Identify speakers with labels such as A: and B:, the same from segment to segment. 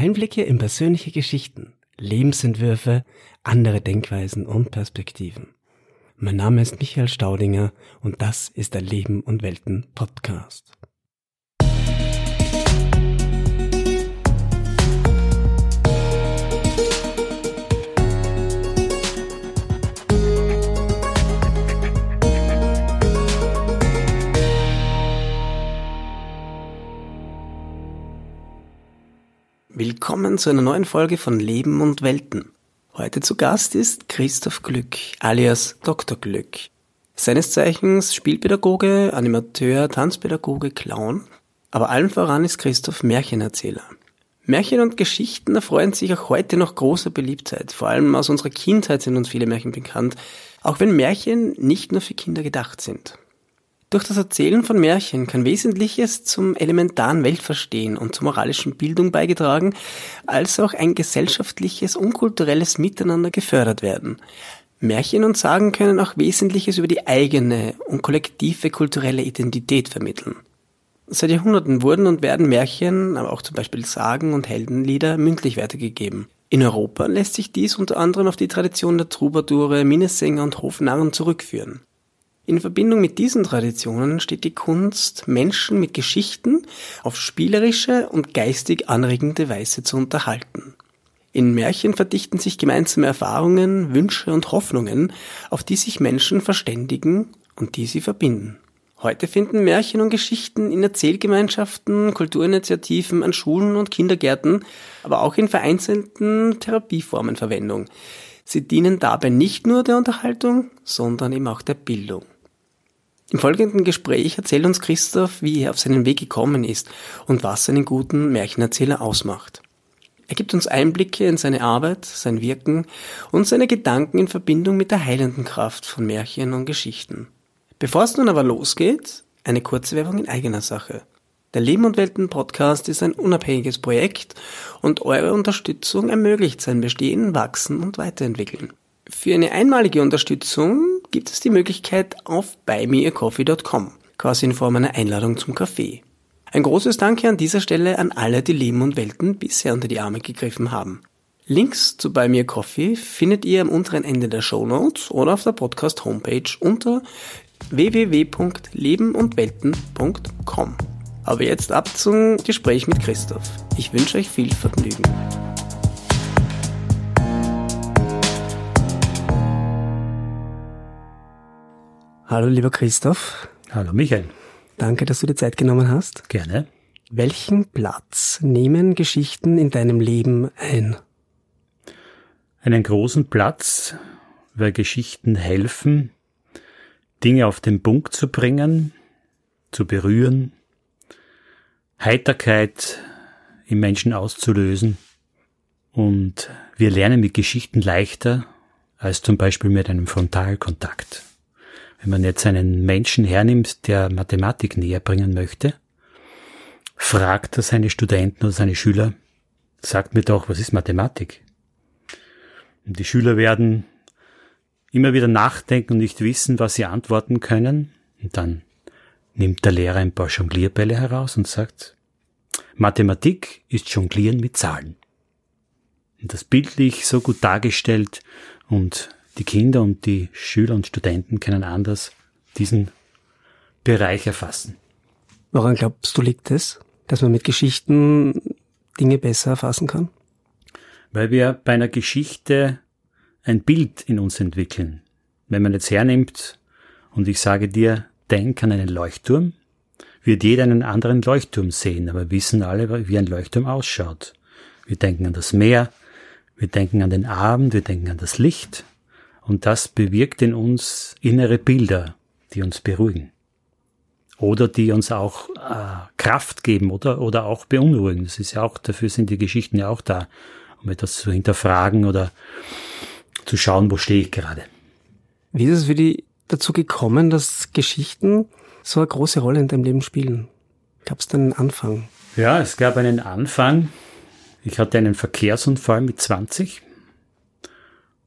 A: Einblicke in persönliche Geschichten, Lebensentwürfe, andere Denkweisen und Perspektiven. Mein Name ist Michael Staudinger und das ist der Leben und Welten Podcast. Willkommen zu einer neuen Folge von Leben und Welten. Heute zu Gast ist Christoph Glück, alias Dr. Glück. Seines Zeichens Spielpädagoge, Animateur, Tanzpädagoge, Clown. Aber allen voran ist Christoph Märchenerzähler. Märchen und Geschichten erfreuen sich auch heute noch großer Beliebtheit. Vor allem aus unserer Kindheit sind uns viele Märchen bekannt, auch wenn Märchen nicht nur für Kinder gedacht sind. Durch das Erzählen von Märchen kann Wesentliches zum elementaren Weltverstehen und zur moralischen Bildung beigetragen, als auch ein gesellschaftliches und kulturelles Miteinander gefördert werden. Märchen und Sagen können auch Wesentliches über die eigene und kollektive kulturelle Identität vermitteln. Seit Jahrhunderten wurden und werden Märchen, aber auch zum Beispiel Sagen und Heldenlieder mündlich weitergegeben. In Europa lässt sich dies unter anderem auf die Tradition der Troubadoure, Minnesänger und Hofnarren zurückführen. In Verbindung mit diesen Traditionen steht die Kunst, Menschen mit Geschichten auf spielerische und geistig anregende Weise zu unterhalten. In Märchen verdichten sich gemeinsame Erfahrungen, Wünsche und Hoffnungen, auf die sich Menschen verständigen und die sie verbinden. Heute finden Märchen und Geschichten in Erzählgemeinschaften, Kulturinitiativen, an Schulen und Kindergärten, aber auch in vereinzelten Therapieformen Verwendung. Sie dienen dabei nicht nur der Unterhaltung, sondern eben auch der Bildung. Im folgenden Gespräch erzählt uns Christoph, wie er auf seinen Weg gekommen ist und was einen guten Märchenerzähler ausmacht. Er gibt uns Einblicke in seine Arbeit, sein Wirken und seine Gedanken in Verbindung mit der heilenden Kraft von Märchen und Geschichten. Bevor es nun aber losgeht, eine kurze Werbung in eigener Sache. Der Leben und Welten Podcast ist ein unabhängiges Projekt und eure Unterstützung ermöglicht sein Bestehen, Wachsen und Weiterentwickeln. Für eine einmalige Unterstützung gibt es die Möglichkeit auf buymeacoffee.com, quasi in Form einer Einladung zum Kaffee. Ein großes Danke an dieser Stelle an alle, die Leben und Welten bisher unter die Arme gegriffen haben. Links zu Buy Me Coffee findet ihr am unteren Ende der Show Notes oder auf der Podcast Homepage unter www.lebenundwelten.com. Aber jetzt ab zum Gespräch mit Christoph. Ich wünsche euch viel Vergnügen. Hallo lieber Christoph.
B: Hallo Michael.
A: Danke, dass du dir Zeit genommen hast.
B: Gerne.
A: Welchen Platz nehmen Geschichten in deinem Leben ein?
B: Einen großen Platz, weil Geschichten helfen, Dinge auf den Punkt zu bringen, zu berühren, Heiterkeit im Menschen auszulösen. Und wir lernen mit Geschichten leichter als zum Beispiel mit einem Frontalkontakt. Wenn man jetzt einen Menschen hernimmt, der Mathematik näher bringen möchte, fragt er seine Studenten oder seine Schüler, sagt mir doch, was ist Mathematik? Und die Schüler werden immer wieder nachdenken und nicht wissen, was sie antworten können. Und dann nimmt der Lehrer ein paar Jonglierbälle heraus und sagt, Mathematik ist Jonglieren mit Zahlen. Und das bildlich so gut dargestellt und die Kinder und die Schüler und Studenten können anders diesen Bereich erfassen.
A: Woran glaubst du liegt es, dass man mit Geschichten Dinge besser erfassen kann?
B: Weil wir bei einer Geschichte ein Bild in uns entwickeln. Wenn man jetzt hernimmt und ich sage dir, denk an einen Leuchtturm, wird jeder einen anderen Leuchtturm sehen, aber wissen alle, wie ein Leuchtturm ausschaut. Wir denken an das Meer, wir denken an den Abend, wir denken an das Licht, und das bewirkt in uns innere Bilder, die uns beruhigen. Oder die uns auch äh, Kraft geben oder, oder auch beunruhigen. Das ist ja auch, dafür sind die Geschichten ja auch da, um etwas zu hinterfragen oder zu schauen, wo stehe ich gerade.
A: Wie ist es für dich dazu gekommen, dass Geschichten so eine große Rolle in deinem Leben spielen? Gab es da einen Anfang?
B: Ja, es gab einen Anfang. Ich hatte einen Verkehrsunfall mit 20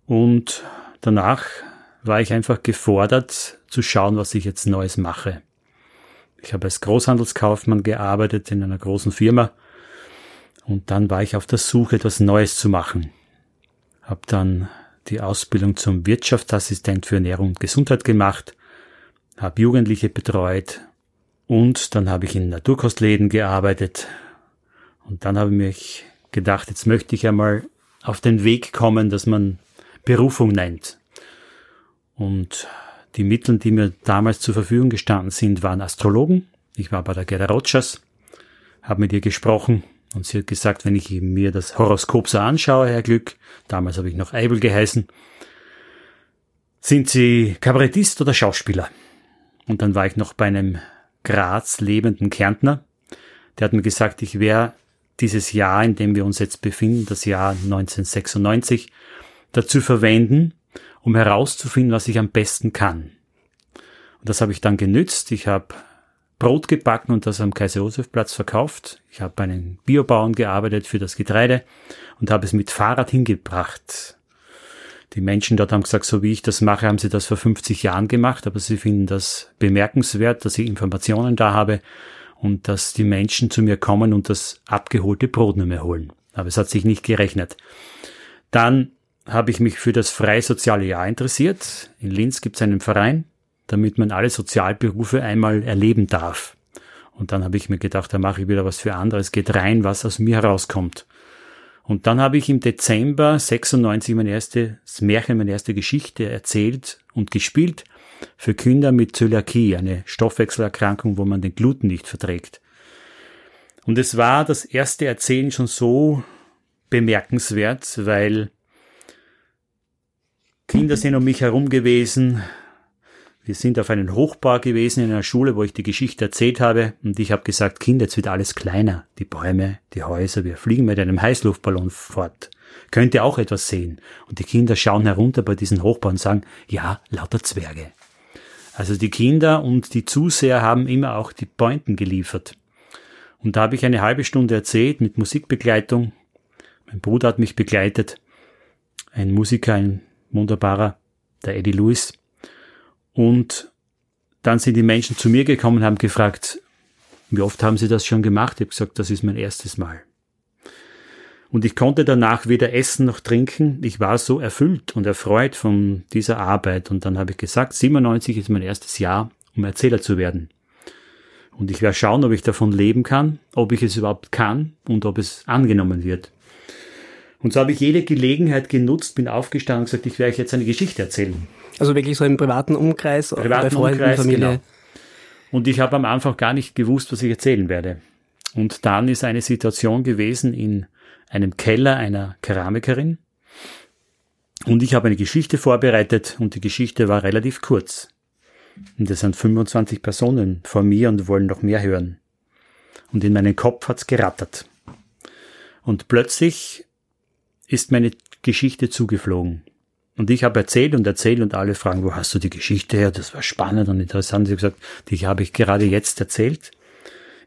B: und danach war ich einfach gefordert zu schauen, was ich jetzt Neues mache. Ich habe als Großhandelskaufmann gearbeitet in einer großen Firma, Und dann war ich auf der Suche, etwas Neues zu machen. Hab dann die Ausbildung zum Wirtschaftsassistent für Ernährung und Gesundheit gemacht, habe Jugendliche betreut und dann habe ich in Naturkostläden gearbeitet. Und dann habe ich mich gedacht, jetzt möchte ich einmal auf den Weg kommen, dass man Berufung nennt. Und die Mittel, die mir damals zur Verfügung gestanden sind, waren Astrologen. Ich war bei der Gerda Rogers, habe mit ihr gesprochen und sie hat gesagt, wenn ich mir das Horoskop so anschaue, Herr Glück, damals habe ich noch Eibel geheißen, sind Sie Kabarettist oder Schauspieler? Und dann war ich noch bei einem Graz lebenden Kärntner, der hat mir gesagt, ich wäre dieses Jahr, in dem wir uns jetzt befinden, das Jahr 1996, dazu verwenden, um herauszufinden, was ich am besten kann. Und das habe ich dann genützt. Ich habe Brot gebacken und das am Kaiser-Josef-Platz verkauft. Ich habe bei einem Biobauern gearbeitet für das Getreide und habe es mit Fahrrad hingebracht. Die Menschen dort haben gesagt, so wie ich das mache, haben sie das vor 50 Jahren gemacht, aber sie finden das bemerkenswert, dass ich Informationen da habe und dass die Menschen zu mir kommen und das abgeholte Brot nicht mehr holen. Aber es hat sich nicht gerechnet. Dann habe ich mich für das freie soziale Jahr interessiert. In Linz gibt es einen Verein, damit man alle Sozialberufe einmal erleben darf. Und dann habe ich mir gedacht, da mache ich wieder was für anderes, geht rein, was aus mir herauskommt. Und dann habe ich im Dezember 96 mein erstes Märchen, meine erste Geschichte erzählt und gespielt für Kinder mit Zöliakie, eine Stoffwechselerkrankung, wo man den Gluten nicht verträgt. Und es war das erste Erzählen schon so bemerkenswert, weil Kinder sind um mich herum gewesen. Wir sind auf einen Hochbau gewesen in einer Schule, wo ich die Geschichte erzählt habe. Und ich habe gesagt, Kinder, jetzt wird alles kleiner. Die Bäume, die Häuser, wir fliegen mit einem Heißluftballon fort. Könnt ihr auch etwas sehen? Und die Kinder schauen herunter bei diesen Hochbau und sagen, ja, lauter Zwerge. Also die Kinder und die Zuseher haben immer auch die Pointen geliefert. Und da habe ich eine halbe Stunde erzählt mit Musikbegleitung. Mein Bruder hat mich begleitet. Ein Musiker, ein wunderbarer, der Eddie Lewis. Und dann sind die Menschen zu mir gekommen und haben gefragt, wie oft haben Sie das schon gemacht? Ich habe gesagt, das ist mein erstes Mal. Und ich konnte danach weder essen noch trinken. Ich war so erfüllt und erfreut von dieser Arbeit. Und dann habe ich gesagt, 97 ist mein erstes Jahr, um Erzähler zu werden. Und ich werde schauen, ob ich davon leben kann, ob ich es überhaupt kann und ob es angenommen wird. Und so habe ich jede Gelegenheit genutzt, bin aufgestanden und gesagt, ich werde euch jetzt eine Geschichte erzählen.
A: Also wirklich so im privaten Umkreis,
B: privaten bei Freunden, Umkreis, Familie. Genau. Und ich habe am Anfang gar nicht gewusst, was ich erzählen werde. Und dann ist eine Situation gewesen in einem Keller einer Keramikerin. Und ich habe eine Geschichte vorbereitet und die Geschichte war relativ kurz. Und es sind 25 Personen vor mir und wollen noch mehr hören. Und in meinen Kopf hat's gerattert. Und plötzlich ist meine Geschichte zugeflogen. Und ich habe erzählt und erzählt und alle fragen, wo hast du die Geschichte her? Das war spannend und interessant. Sie haben gesagt, die habe ich gerade jetzt erzählt.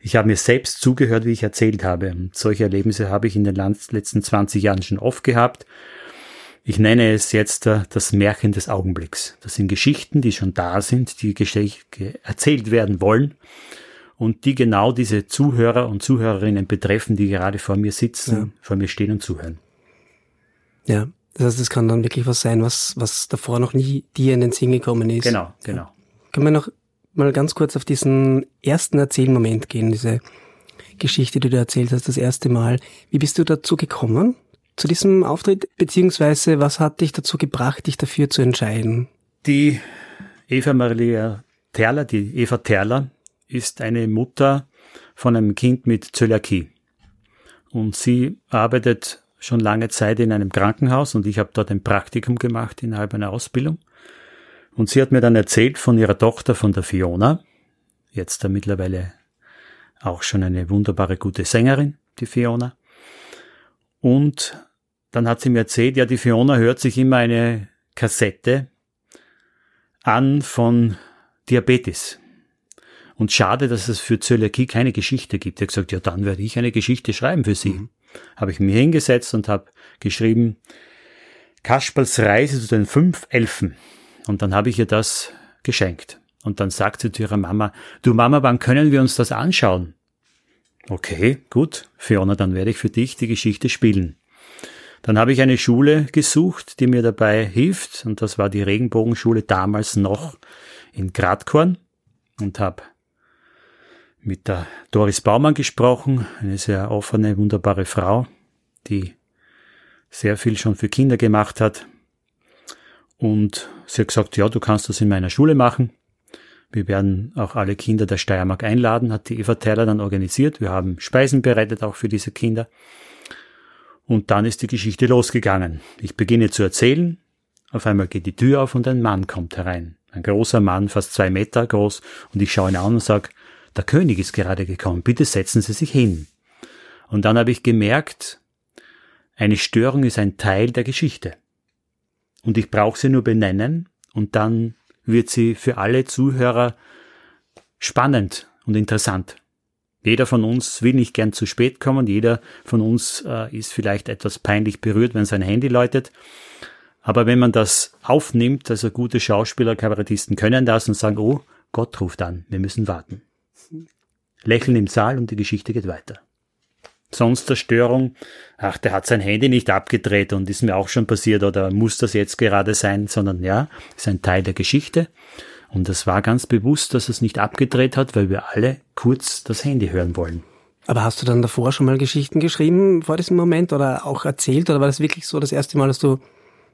B: Ich habe mir selbst zugehört, wie ich erzählt habe. Und solche Erlebnisse habe ich in den letzten 20 Jahren schon oft gehabt. Ich nenne es jetzt äh, das Märchen des Augenblicks. Das sind Geschichten, die schon da sind, die erzählt werden wollen und die genau diese Zuhörer und Zuhörerinnen betreffen, die gerade vor mir sitzen, ja. vor mir stehen und zuhören.
A: Ja, das heißt, es kann dann wirklich was sein, was, was davor noch nie dir in den Sinn gekommen ist.
B: Genau, genau.
A: Können wir noch mal ganz kurz auf diesen ersten Erzählmoment gehen, diese Geschichte, die du erzählt hast, das erste Mal. Wie bist du dazu gekommen, zu diesem Auftritt, beziehungsweise was hat dich dazu gebracht, dich dafür zu entscheiden?
B: Die Eva Maria Terler, die Eva Terler, ist eine Mutter von einem Kind mit Zöliakie. Und sie arbeitet schon lange Zeit in einem Krankenhaus und ich habe dort ein Praktikum gemacht innerhalb einer Ausbildung. Und sie hat mir dann erzählt von ihrer Tochter, von der Fiona, jetzt da mittlerweile auch schon eine wunderbare gute Sängerin, die Fiona. Und dann hat sie mir erzählt, ja, die Fiona hört sich immer eine Kassette an von Diabetes. Und schade, dass es für Zöliakie keine Geschichte gibt. Er hat gesagt, ja, dann werde ich eine Geschichte schreiben für sie. Mhm. Habe ich mir hingesetzt und habe geschrieben, Kasperls Reise zu den fünf Elfen. Und dann habe ich ihr das geschenkt. Und dann sagt sie zu ihrer Mama, du Mama, wann können wir uns das anschauen? Okay, gut, Fiona, dann werde ich für dich die Geschichte spielen. Dann habe ich eine Schule gesucht, die mir dabei hilft, und das war die Regenbogenschule damals noch in Gradkorn und habe mit der Doris Baumann gesprochen, eine sehr offene, wunderbare Frau, die sehr viel schon für Kinder gemacht hat. Und sie hat gesagt, ja, du kannst das in meiner Schule machen. Wir werden auch alle Kinder der Steiermark einladen, hat die Eva Teiler dann organisiert. Wir haben Speisen bereitet auch für diese Kinder. Und dann ist die Geschichte losgegangen. Ich beginne zu erzählen. Auf einmal geht die Tür auf und ein Mann kommt herein. Ein großer Mann, fast zwei Meter groß. Und ich schaue ihn an und sage, der König ist gerade gekommen, bitte setzen Sie sich hin. Und dann habe ich gemerkt, eine Störung ist ein Teil der Geschichte. Und ich brauche sie nur benennen und dann wird sie für alle Zuhörer spannend und interessant. Jeder von uns will nicht gern zu spät kommen, jeder von uns äh, ist vielleicht etwas peinlich berührt, wenn sein Handy läutet. Aber wenn man das aufnimmt, also gute Schauspieler, Kabarettisten können das und sagen, oh, Gott ruft an, wir müssen warten lächeln im Saal und die Geschichte geht weiter. Sonst der Störung, ach, der hat sein Handy nicht abgedreht und ist mir auch schon passiert oder muss das jetzt gerade sein, sondern ja, ist ein Teil der Geschichte. Und es war ganz bewusst, dass es nicht abgedreht hat, weil wir alle kurz das Handy hören wollen.
A: Aber hast du dann davor schon mal Geschichten geschrieben vor diesem Moment oder auch erzählt oder war das wirklich so das erste Mal, dass du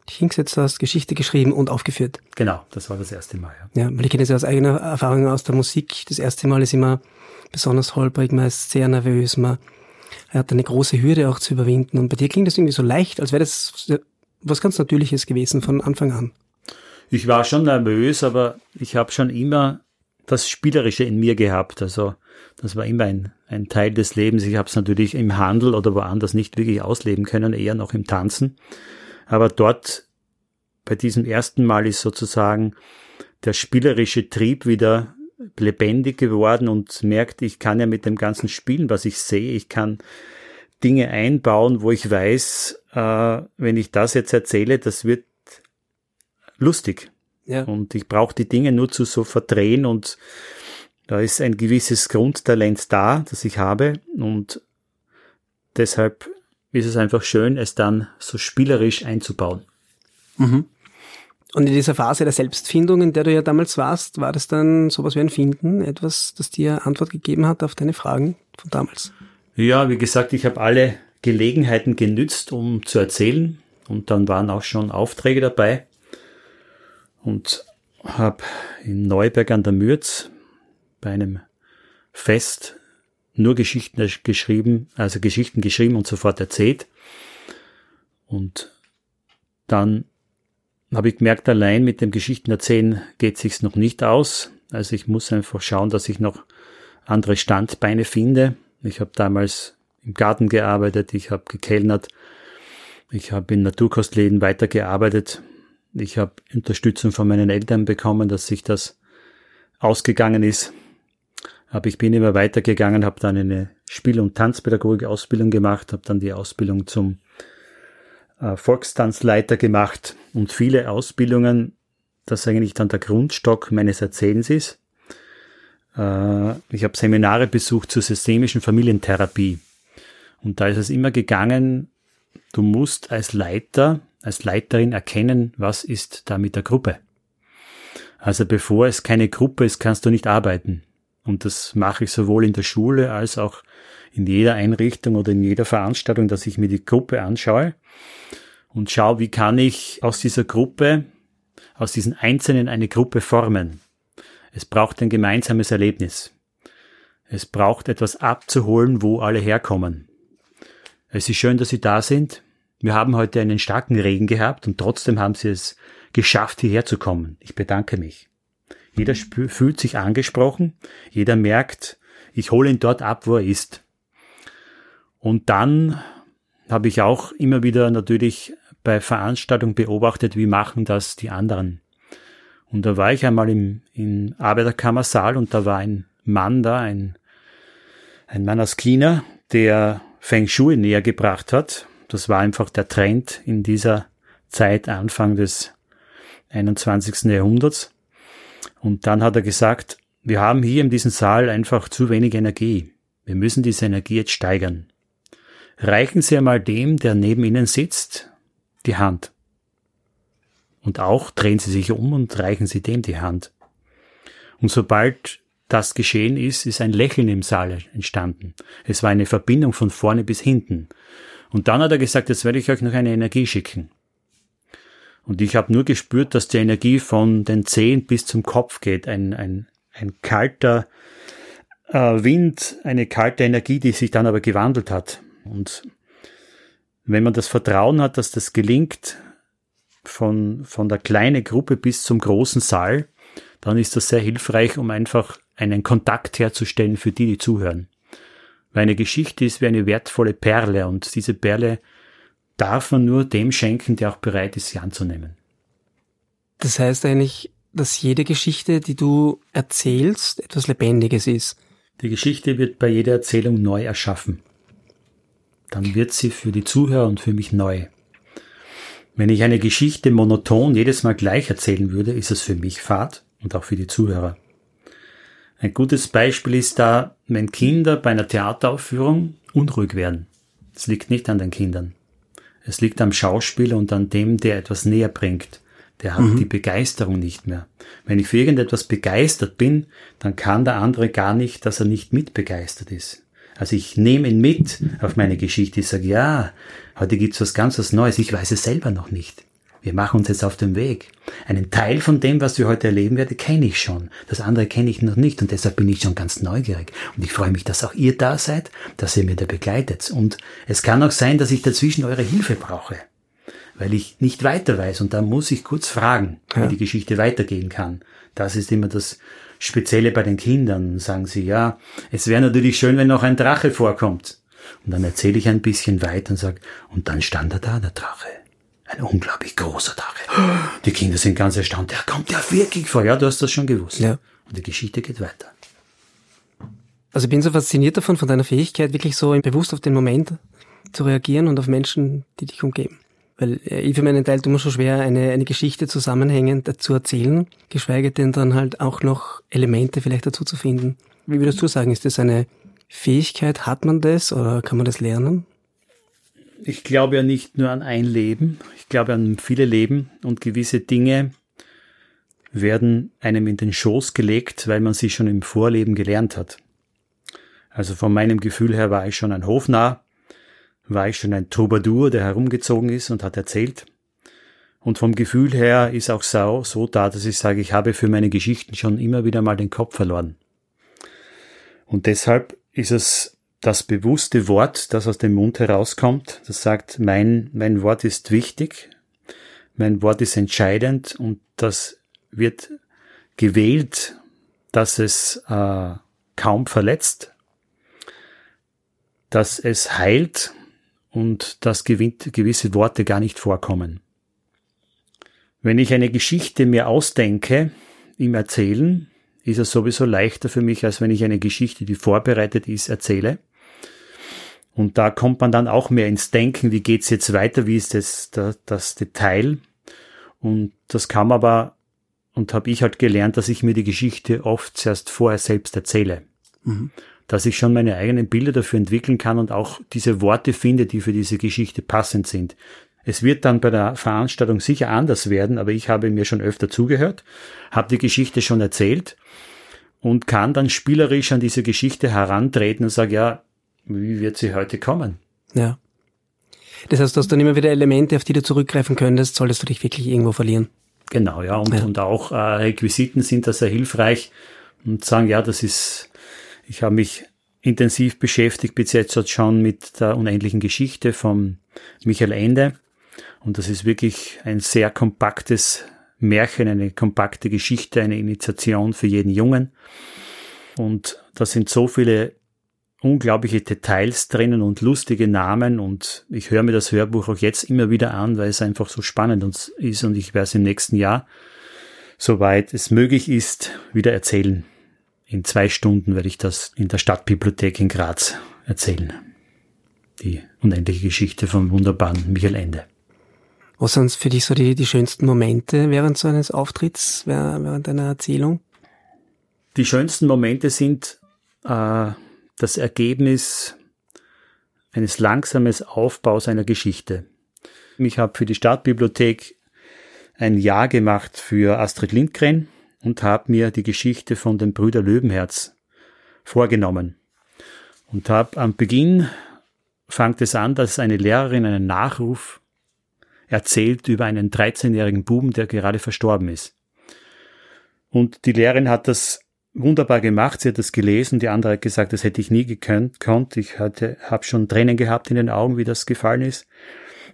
A: dich hingesetzt hast, Geschichte geschrieben und aufgeführt?
B: Genau, das war das erste Mal. Ja,
A: ja weil ich kenne das ja aus eigener Erfahrung aus der Musik. Das erste Mal ist immer besonders holprig, man ist sehr nervös, man hat eine große Hürde auch zu überwinden. Und bei dir klingt das irgendwie so leicht, als wäre das was ganz Natürliches gewesen von Anfang an.
B: Ich war schon nervös, aber ich habe schon immer das Spielerische in mir gehabt. Also das war immer ein, ein Teil des Lebens. Ich habe es natürlich im Handel oder woanders nicht wirklich ausleben können, eher noch im Tanzen. Aber dort bei diesem ersten Mal ist sozusagen der spielerische Trieb wieder lebendig geworden und merkt, ich kann ja mit dem ganzen Spielen, was ich sehe, ich kann Dinge einbauen, wo ich weiß, äh, wenn ich das jetzt erzähle, das wird lustig. Ja. Und ich brauche die Dinge nur zu so verdrehen und da ist ein gewisses Grundtalent da, das ich habe und deshalb ist es einfach schön, es dann so spielerisch einzubauen.
A: Mhm. Und in dieser Phase der Selbstfindung, in der du ja damals warst, war das dann sowas wie ein Finden, etwas, das dir Antwort gegeben hat auf deine Fragen von damals?
B: Ja, wie gesagt, ich habe alle Gelegenheiten genützt, um zu erzählen. Und dann waren auch schon Aufträge dabei. Und habe in Neuberg an der Mürz bei einem Fest nur Geschichten geschrieben, also Geschichten geschrieben und sofort erzählt. Und dann habe ich gemerkt, allein mit dem Geschichten erzählen geht sich's noch nicht aus. Also ich muss einfach schauen, dass ich noch andere Standbeine finde. Ich habe damals im Garten gearbeitet, ich habe gekellnert, ich habe in Naturkostläden weitergearbeitet. Ich habe Unterstützung von meinen Eltern bekommen, dass sich das ausgegangen ist. Aber ich bin immer weitergegangen, habe dann eine Spiel- und Tanzpädagogik-Ausbildung gemacht, habe dann die Ausbildung zum äh, Volkstanzleiter gemacht und viele Ausbildungen, das eigentlich dann der Grundstock meines Erzählens ist. Äh, ich habe Seminare besucht zur systemischen Familientherapie. Und da ist es immer gegangen, du musst als Leiter, als Leiterin erkennen, was ist da mit der Gruppe. Also bevor es keine Gruppe ist, kannst du nicht arbeiten. Und das mache ich sowohl in der Schule als auch in jeder Einrichtung oder in jeder Veranstaltung, dass ich mir die Gruppe anschaue und schaue, wie kann ich aus dieser Gruppe, aus diesen Einzelnen eine Gruppe formen. Es braucht ein gemeinsames Erlebnis. Es braucht etwas abzuholen, wo alle herkommen. Es ist schön, dass Sie da sind. Wir haben heute einen starken Regen gehabt und trotzdem haben Sie es geschafft, hierher zu kommen. Ich bedanke mich. Jeder fühlt sich angesprochen, jeder merkt, ich hole ihn dort ab, wo er ist. Und dann habe ich auch immer wieder natürlich bei Veranstaltungen beobachtet, wie machen das die anderen. Und da war ich einmal im, im Arbeiterkammersaal und da war ein Mann da, ein, ein Mann aus China, der Feng Shui näher gebracht hat. Das war einfach der Trend in dieser Zeit, Anfang des 21. Jahrhunderts. Und dann hat er gesagt, wir haben hier in diesem Saal einfach zu wenig Energie. Wir müssen diese Energie jetzt steigern. Reichen Sie einmal dem, der neben Ihnen sitzt, die Hand. Und auch drehen Sie sich um und reichen Sie dem die Hand. Und sobald das geschehen ist, ist ein Lächeln im Saal entstanden. Es war eine Verbindung von vorne bis hinten. Und dann hat er gesagt, jetzt werde ich euch noch eine Energie schicken. Und ich habe nur gespürt, dass die Energie von den Zehen bis zum Kopf geht. Ein, ein, ein kalter äh, Wind, eine kalte Energie, die sich dann aber gewandelt hat. Und wenn man das Vertrauen hat, dass das gelingt, von, von der kleinen Gruppe bis zum großen Saal, dann ist das sehr hilfreich, um einfach einen Kontakt herzustellen für die, die zuhören. Weil eine Geschichte ist wie eine wertvolle Perle und diese Perle darf man nur dem schenken, der auch bereit ist, sie anzunehmen.
A: Das heißt eigentlich, dass jede Geschichte, die du erzählst, etwas Lebendiges ist.
B: Die Geschichte wird bei jeder Erzählung neu erschaffen. Dann wird sie für die Zuhörer und für mich neu. Wenn ich eine Geschichte monoton jedes Mal gleich erzählen würde, ist es für mich Fahrt und auch für die Zuhörer. Ein gutes Beispiel ist da, wenn Kinder bei einer Theateraufführung unruhig werden. Es liegt nicht an den Kindern. Es liegt am Schauspieler und an dem, der etwas näher bringt. Der hat mhm. die Begeisterung nicht mehr. Wenn ich für irgendetwas begeistert bin, dann kann der andere gar nicht, dass er nicht mitbegeistert ist. Also ich nehme ihn mit auf meine Geschichte. Ich sage, ja, heute gibt's was ganz was Neues. Ich weiß es selber noch nicht. Wir machen uns jetzt auf den Weg. Einen Teil von dem, was wir heute erleben werden, kenne ich schon. Das andere kenne ich noch nicht und deshalb bin ich schon ganz neugierig. Und ich freue mich, dass auch ihr da seid, dass ihr mir da begleitet. Und es kann auch sein, dass ich dazwischen eure Hilfe brauche, weil ich nicht weiter weiß und da muss ich kurz fragen, wie die Geschichte weitergehen kann. Das ist immer das Spezielle bei den Kindern. Sagen sie, ja, es wäre natürlich schön, wenn noch ein Drache vorkommt. Und dann erzähle ich ein bisschen weiter und sage, und dann stand er da, der Drache ein unglaublich großer Drache. Die Kinder sind ganz erstaunt. Der kommt ja wirklich vor. Ja, du hast das schon gewusst. Ja. Und die Geschichte geht weiter.
A: Also ich bin so fasziniert davon, von deiner Fähigkeit, wirklich so bewusst auf den Moment zu reagieren und auf Menschen, die dich umgeben. Weil äh, ich für meinen Teil tue mir schon schwer, eine, eine Geschichte zusammenhängend dazu erzählen, geschweige denn dann halt auch noch Elemente vielleicht dazu zu finden. Wie würdest du sagen, ist das eine Fähigkeit? Hat man das oder kann man das lernen?
B: Ich glaube ja nicht nur an ein Leben, ich glaube an viele Leben und gewisse Dinge werden einem in den Schoß gelegt, weil man sie schon im Vorleben gelernt hat. Also von meinem Gefühl her war ich schon ein Hofnarr, war ich schon ein Troubadour, der herumgezogen ist und hat erzählt. Und vom Gefühl her ist auch so, so da, dass ich sage, ich habe für meine Geschichten schon immer wieder mal den Kopf verloren. Und deshalb ist es das bewusste Wort, das aus dem Mund herauskommt, das sagt, mein, mein Wort ist wichtig, mein Wort ist entscheidend und das wird gewählt, dass es äh, kaum verletzt, dass es heilt und dass gewisse Worte gar nicht vorkommen. Wenn ich eine Geschichte mir ausdenke im Erzählen, ist es sowieso leichter für mich, als wenn ich eine Geschichte, die vorbereitet ist, erzähle. Und da kommt man dann auch mehr ins Denken, wie geht's jetzt weiter, wie ist das, das, das Detail. Und das kam aber, und habe ich halt gelernt, dass ich mir die Geschichte oft zuerst vorher selbst erzähle. Mhm. Dass ich schon meine eigenen Bilder dafür entwickeln kann und auch diese Worte finde, die für diese Geschichte passend sind. Es wird dann bei der Veranstaltung sicher anders werden, aber ich habe mir schon öfter zugehört, habe die Geschichte schon erzählt und kann dann spielerisch an diese Geschichte herantreten und sage, ja, wie wird sie heute kommen?
A: Ja. Das heißt, du hast dann immer wieder Elemente, auf die du zurückgreifen könntest, solltest du dich wirklich irgendwo verlieren.
B: Genau, ja. Und, ja. und auch äh, Requisiten sind da sehr hilfreich und sagen, ja, das ist, ich habe mich intensiv beschäftigt bis jetzt schon mit der unendlichen Geschichte von Michael Ende. Und das ist wirklich ein sehr kompaktes Märchen, eine kompakte Geschichte, eine Initiation für jeden Jungen. Und da sind so viele unglaubliche Details drinnen und lustige Namen und ich höre mir das Hörbuch auch jetzt immer wieder an, weil es einfach so spannend ist und ich werde es im nächsten Jahr, soweit es möglich ist, wieder erzählen. In zwei Stunden werde ich das in der Stadtbibliothek in Graz erzählen. Die unendliche Geschichte vom wunderbaren Michael Ende.
A: Was sind für dich so die, die schönsten Momente während so eines Auftritts, während einer Erzählung?
B: Die schönsten Momente sind äh, das Ergebnis eines langsames Aufbaus einer Geschichte. Ich habe für die Stadtbibliothek ein Jahr gemacht für Astrid Lindgren und habe mir die Geschichte von den Brüder Löwenherz vorgenommen. Und habe am Beginn fängt es an, dass eine Lehrerin einen Nachruf erzählt über einen 13-jährigen Buben, der gerade verstorben ist. Und die Lehrerin hat das wunderbar gemacht. Sie hat das gelesen. Die andere hat gesagt, das hätte ich nie gekonnt. Ich hatte, habe schon Tränen gehabt in den Augen, wie das gefallen ist.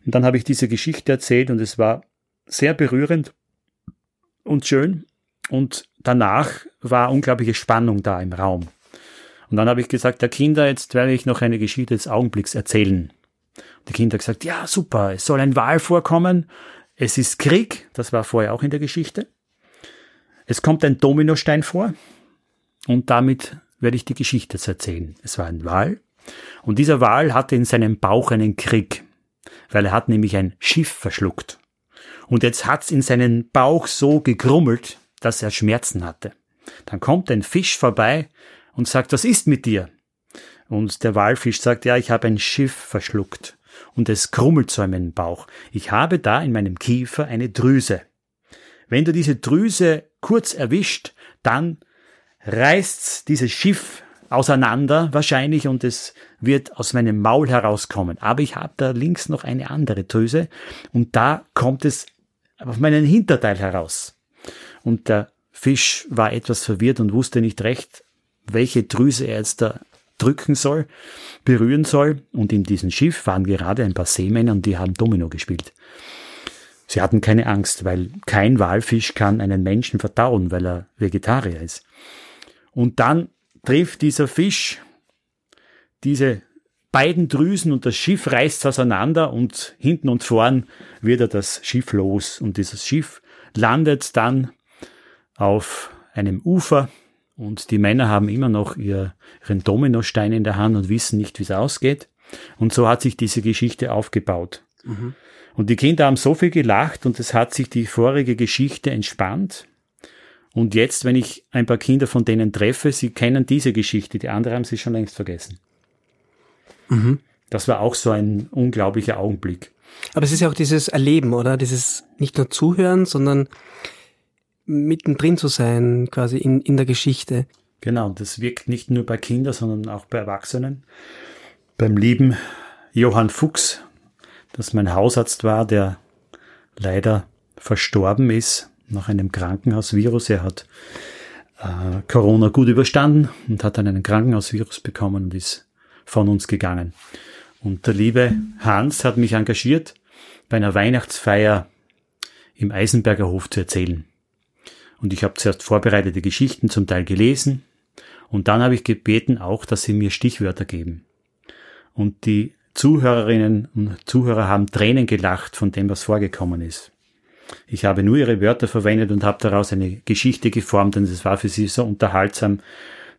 B: Und dann habe ich diese Geschichte erzählt und es war sehr berührend und schön. Und danach war unglaubliche Spannung da im Raum. Und dann habe ich gesagt, der Kinder, jetzt werde ich noch eine Geschichte des Augenblicks erzählen. Die Kinder gesagt, ja, super, es soll ein Wahl vorkommen. Es ist Krieg, das war vorher auch in der Geschichte. Es kommt ein Dominostein vor und damit werde ich die Geschichte erzählen. Es war ein Wal und dieser Wal hatte in seinem Bauch einen Krieg, weil er hat nämlich ein Schiff verschluckt. Und jetzt hat's in seinen Bauch so gegrummelt, dass er Schmerzen hatte. Dann kommt ein Fisch vorbei und sagt, was ist mit dir? Und der Walfisch sagt, ja, ich habe ein Schiff verschluckt und es krummelt so in meinem Bauch. Ich habe da in meinem Kiefer eine Drüse. Wenn du diese Drüse kurz erwischt, dann reißt dieses Schiff auseinander wahrscheinlich und es wird aus meinem Maul herauskommen. Aber ich habe da links noch eine andere Drüse und da kommt es auf meinen Hinterteil heraus. Und der Fisch war etwas verwirrt und wusste nicht recht, welche Drüse er jetzt da drücken soll, berühren soll. Und in diesem Schiff waren gerade ein paar Seemänner und die haben Domino gespielt. Sie hatten keine Angst, weil kein Walfisch kann einen Menschen verdauen, weil er Vegetarier ist. Und dann trifft dieser Fisch diese beiden Drüsen und das Schiff reißt auseinander und hinten und vorn wird er das Schiff los. Und dieses Schiff landet dann auf einem Ufer und die Männer haben immer noch ihren Dominostein in der Hand und wissen nicht, wie es ausgeht. Und so hat sich diese Geschichte aufgebaut. Mhm. Und die Kinder haben so viel gelacht und es hat sich die vorige Geschichte entspannt. Und jetzt, wenn ich ein paar Kinder von denen treffe, sie kennen diese Geschichte, die andere haben sie schon längst vergessen. Mhm. Das war auch so ein unglaublicher Augenblick.
A: Aber es ist ja auch dieses Erleben, oder? Dieses nicht nur Zuhören, sondern mittendrin zu sein, quasi in, in der Geschichte.
B: Genau, das wirkt nicht nur bei Kindern, sondern auch bei Erwachsenen. Beim lieben Johann Fuchs, das mein Hausarzt war, der leider verstorben ist, nach einem Krankenhausvirus. Er hat äh, Corona gut überstanden und hat dann einen Krankenhausvirus bekommen und ist von uns gegangen. Und der liebe Hans hat mich engagiert, bei einer Weihnachtsfeier im Eisenberger Hof zu erzählen. Und ich habe zuerst vorbereitete Geschichten zum Teil gelesen und dann habe ich gebeten auch, dass sie mir Stichwörter geben. Und die Zuhörerinnen und Zuhörer haben Tränen gelacht von dem, was vorgekommen ist. Ich habe nur ihre Wörter verwendet und habe daraus eine Geschichte geformt und es war für sie so unterhaltsam,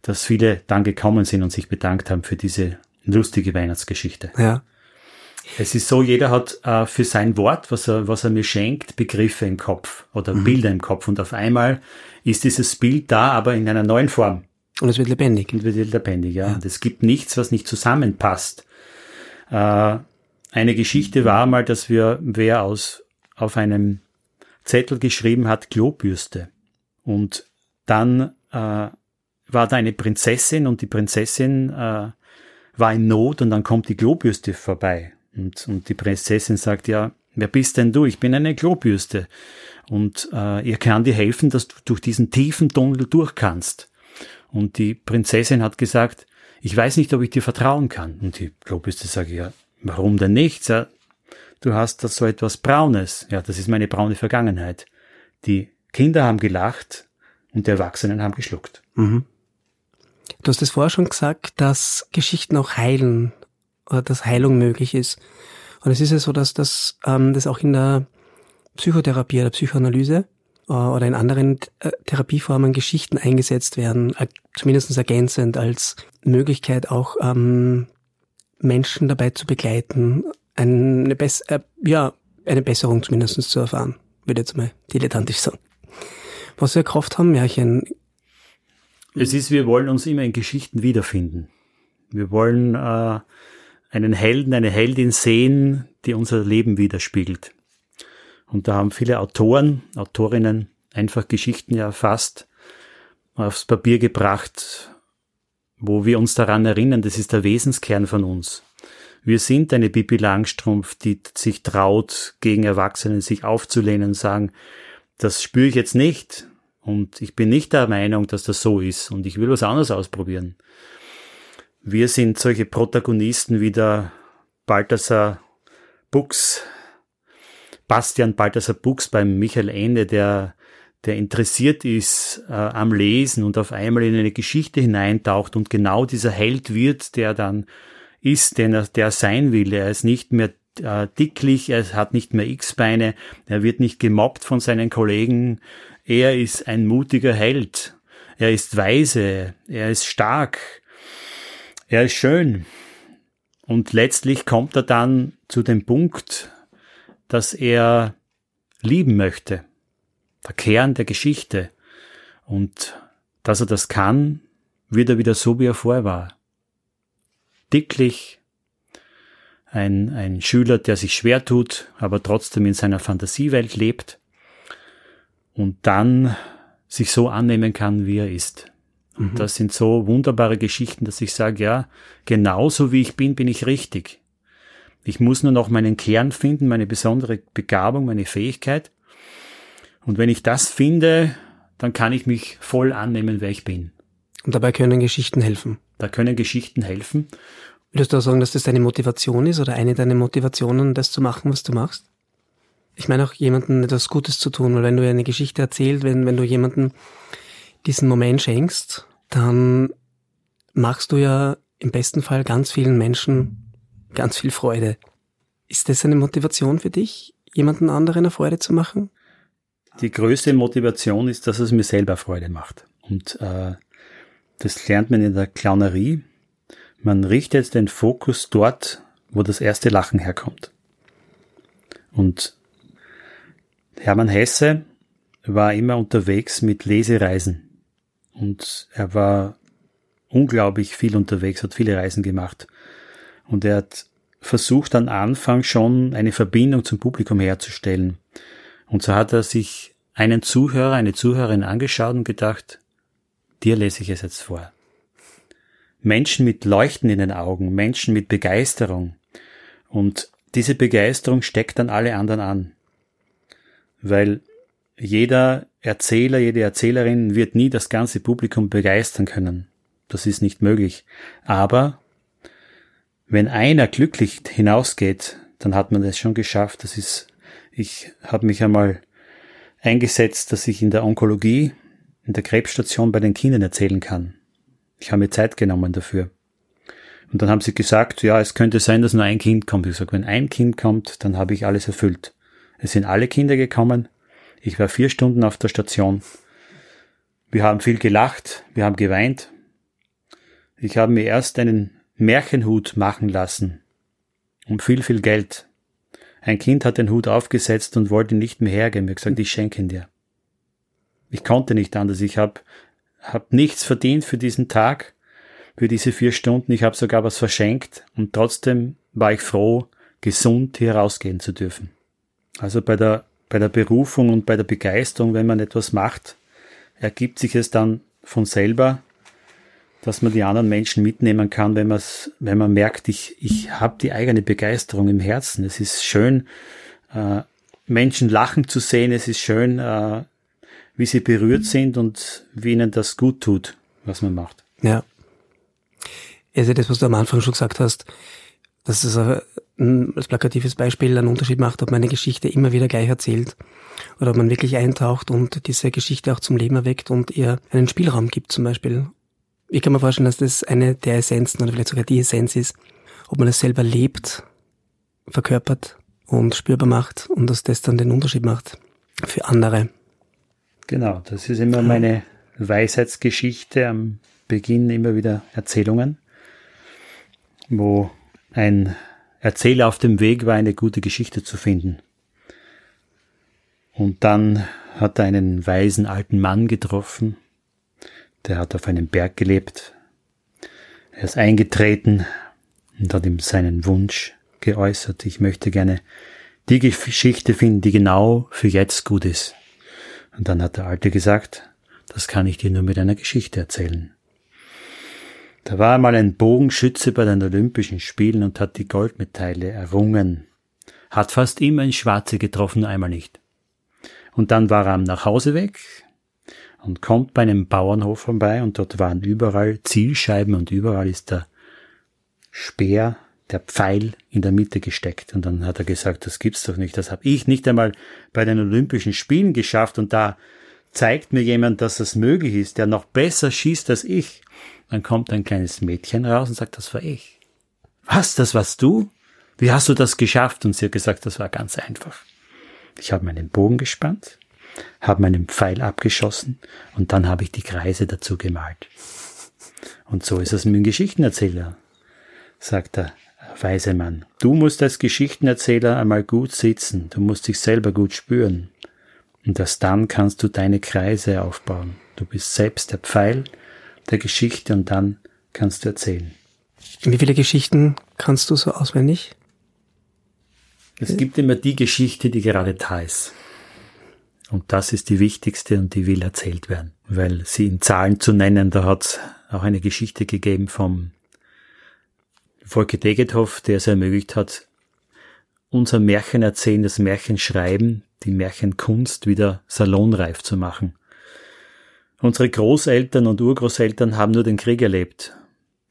B: dass viele dann gekommen sind und sich bedankt haben für diese lustige Weihnachtsgeschichte.
A: Ja.
B: Es ist so, jeder hat äh, für sein Wort, was er, was er mir schenkt, Begriffe im Kopf oder mhm. Bilder im Kopf. Und auf einmal ist dieses Bild da, aber in einer neuen Form.
A: Und es wird lebendig.
B: Und es wird lebendig, ja. ja. Und es gibt nichts, was nicht zusammenpasst. Äh, eine Geschichte war mal, dass wir wer aus auf einem Zettel geschrieben hat, Klobürste. Und dann äh, war da eine Prinzessin und die Prinzessin äh, war in Not und dann kommt die Klobürste vorbei. Und, und die Prinzessin sagt, ja, wer bist denn du? Ich bin eine Klobürste. Und äh, ihr kann dir helfen, dass du durch diesen tiefen Tunnel durch kannst. Und die Prinzessin hat gesagt, ich weiß nicht, ob ich dir vertrauen kann. Und die Klobürste sagt, ja, warum denn nicht? Du hast da so etwas Braunes. Ja, das ist meine braune Vergangenheit. Die Kinder haben gelacht und die Erwachsenen haben geschluckt. Mhm.
A: Du hast es vorher schon gesagt, dass Geschichten auch heilen oder dass Heilung möglich ist. Und es ist ja so, dass das, ähm, das auch in der Psychotherapie oder Psychoanalyse äh, oder in anderen äh, Therapieformen Geschichten eingesetzt werden, äh, zumindest ergänzend als Möglichkeit auch ähm, Menschen dabei zu begleiten, eine, Bess äh, ja, eine Besserung zumindest zu erfahren, würde jetzt mal dilettantisch sagen. Was wir Kraft haben, Märchen.
B: Es ist, wir wollen uns immer in Geschichten wiederfinden. Wir wollen äh, einen Helden, eine Heldin sehen, die unser Leben widerspiegelt. Und da haben viele Autoren, Autorinnen einfach Geschichten ja fast aufs Papier gebracht, wo wir uns daran erinnern, das ist der Wesenskern von uns. Wir sind eine Bibi Langstrumpf, die sich traut, gegen Erwachsene sich aufzulehnen und sagen, das spüre ich jetzt nicht und ich bin nicht der Meinung, dass das so ist und ich will was anderes ausprobieren. Wir sind solche Protagonisten wie der Balthasar Bux, Bastian Balthasar Bux beim Michael Ende, der der interessiert ist äh, am Lesen und auf einmal in eine Geschichte hineintaucht und genau dieser Held wird, der dann ist, den er, der sein will. Er ist nicht mehr äh, dicklich, er hat nicht mehr X-Beine, er wird nicht gemobbt von seinen Kollegen. Er ist ein mutiger Held. Er ist weise, er ist stark, er ist schön. Und letztlich kommt er dann zu dem Punkt, dass er lieben möchte der Kern der Geschichte. Und dass er das kann, wird er wieder so, wie er vorher war. Dicklich, ein, ein Schüler, der sich schwer tut, aber trotzdem in seiner Fantasiewelt lebt und dann sich so annehmen kann, wie er ist. Und mhm. das sind so wunderbare Geschichten, dass ich sage, ja, genauso wie ich bin, bin ich richtig. Ich muss nur noch meinen Kern finden, meine besondere Begabung, meine Fähigkeit. Und wenn ich das finde, dann kann ich mich voll annehmen, wer ich bin.
A: Und dabei können Geschichten helfen.
B: Da können Geschichten helfen.
A: Würdest du auch sagen, dass das deine Motivation ist oder eine deiner Motivationen, das zu machen, was du machst? Ich meine auch jemandem etwas Gutes zu tun, weil wenn du eine Geschichte erzählst, wenn, wenn du jemandem diesen Moment schenkst, dann machst du ja im besten Fall ganz vielen Menschen ganz viel Freude. Ist das eine Motivation für dich, jemanden anderen eine Freude zu machen?
B: Die größte Motivation ist, dass es mir selber Freude macht. Und äh, das lernt man in der Clownerie. Man richtet den Fokus dort, wo das erste Lachen herkommt. Und Hermann Hesse war immer unterwegs mit Lesereisen. Und er war unglaublich viel unterwegs, hat viele Reisen gemacht. Und er hat versucht am Anfang schon eine Verbindung zum Publikum herzustellen. Und so hat er sich einen Zuhörer, eine Zuhörerin angeschaut und gedacht, dir lese ich es jetzt vor. Menschen mit Leuchten in den Augen, Menschen mit Begeisterung. Und diese Begeisterung steckt dann alle anderen an. Weil jeder Erzähler, jede Erzählerin wird nie das ganze Publikum begeistern können. Das ist nicht möglich. Aber wenn einer glücklich hinausgeht, dann hat man es schon geschafft. Das ist ich habe mich einmal eingesetzt, dass ich in der Onkologie, in der Krebsstation bei den Kindern erzählen kann. Ich habe mir Zeit genommen dafür. Und dann haben sie gesagt, ja, es könnte sein, dass nur ein Kind kommt. Ich sage, wenn ein Kind kommt, dann habe ich alles erfüllt. Es sind alle Kinder gekommen. Ich war vier Stunden auf der Station. Wir haben viel gelacht, wir haben geweint. Ich habe mir erst einen Märchenhut machen lassen. Um viel, viel Geld. Ein Kind hat den Hut aufgesetzt und wollte ihn nicht mehr hergeben. Er hat gesagt, ich schenke ihn dir. Ich konnte nicht anders. Ich habe hab nichts verdient für diesen Tag, für diese vier Stunden. Ich habe sogar was verschenkt und trotzdem war ich froh, gesund hier rausgehen zu dürfen. Also bei der, bei der Berufung und bei der Begeisterung, wenn man etwas macht, ergibt sich es dann von selber, dass man die anderen Menschen mitnehmen kann, wenn, man's, wenn man merkt, ich, ich habe die eigene Begeisterung im Herzen. Es ist schön, äh, Menschen lachen zu sehen. Es ist schön, äh, wie sie berührt sind und wie ihnen das gut tut, was man macht.
A: Ja. Also das, was du am Anfang schon gesagt hast, dass es ein, als plakatives Beispiel einen Unterschied macht, ob man eine Geschichte immer wieder gleich erzählt oder ob man wirklich eintaucht und diese Geschichte auch zum Leben erweckt und ihr einen Spielraum gibt zum Beispiel ich kann mir vorstellen, dass das eine der Essenzen oder vielleicht sogar die Essenz ist, ob man es selber lebt, verkörpert und spürbar macht und dass das dann den Unterschied macht für andere.
B: Genau, das ist immer meine Weisheitsgeschichte am Beginn immer wieder Erzählungen, wo ein Erzähler auf dem Weg war, eine gute Geschichte zu finden. Und dann hat er einen weisen alten Mann getroffen, der hat auf einem Berg gelebt. Er ist eingetreten und hat ihm seinen Wunsch geäußert. Ich möchte gerne die Geschichte finden, die genau für jetzt gut ist. Und dann hat der Alte gesagt, das kann ich dir nur mit einer Geschichte erzählen. Da war einmal ein Bogenschütze bei den Olympischen Spielen und hat die Goldmedaille errungen. Hat fast immer ein Schwarze getroffen, einmal nicht. Und dann war er am Nachhauseweg und kommt bei einem Bauernhof vorbei und dort waren überall Zielscheiben und überall ist der Speer, der Pfeil in der Mitte gesteckt. Und dann hat er gesagt, das gibt's doch nicht. Das habe ich nicht einmal bei den Olympischen Spielen geschafft und da zeigt mir jemand, dass es möglich ist, der noch besser schießt als ich. Dann kommt ein kleines Mädchen raus und sagt, das war ich. Was, das warst du? Wie hast du das geschafft? Und sie hat gesagt, das war ganz einfach. Ich habe meinen Bogen gespannt, habe meinen Pfeil abgeschossen und dann habe ich die Kreise dazu gemalt. Und so ist es mit dem Geschichtenerzähler, sagt der weise Mann. Du musst als Geschichtenerzähler einmal gut sitzen, du musst dich selber gut spüren. Und erst dann kannst du deine Kreise aufbauen. Du bist selbst der Pfeil der Geschichte und dann kannst du erzählen.
A: Wie viele Geschichten kannst du so auswendig?
B: Es gibt immer die Geschichte, die gerade da ist. Und das ist die wichtigste und die will erzählt werden. Weil sie in Zahlen zu nennen, da hat es auch eine Geschichte gegeben vom Volker Degethoff, der es ermöglicht hat, unser Märchen erzählen, das Märchen schreiben, die Märchenkunst wieder salonreif zu machen. Unsere Großeltern und Urgroßeltern haben nur den Krieg erlebt.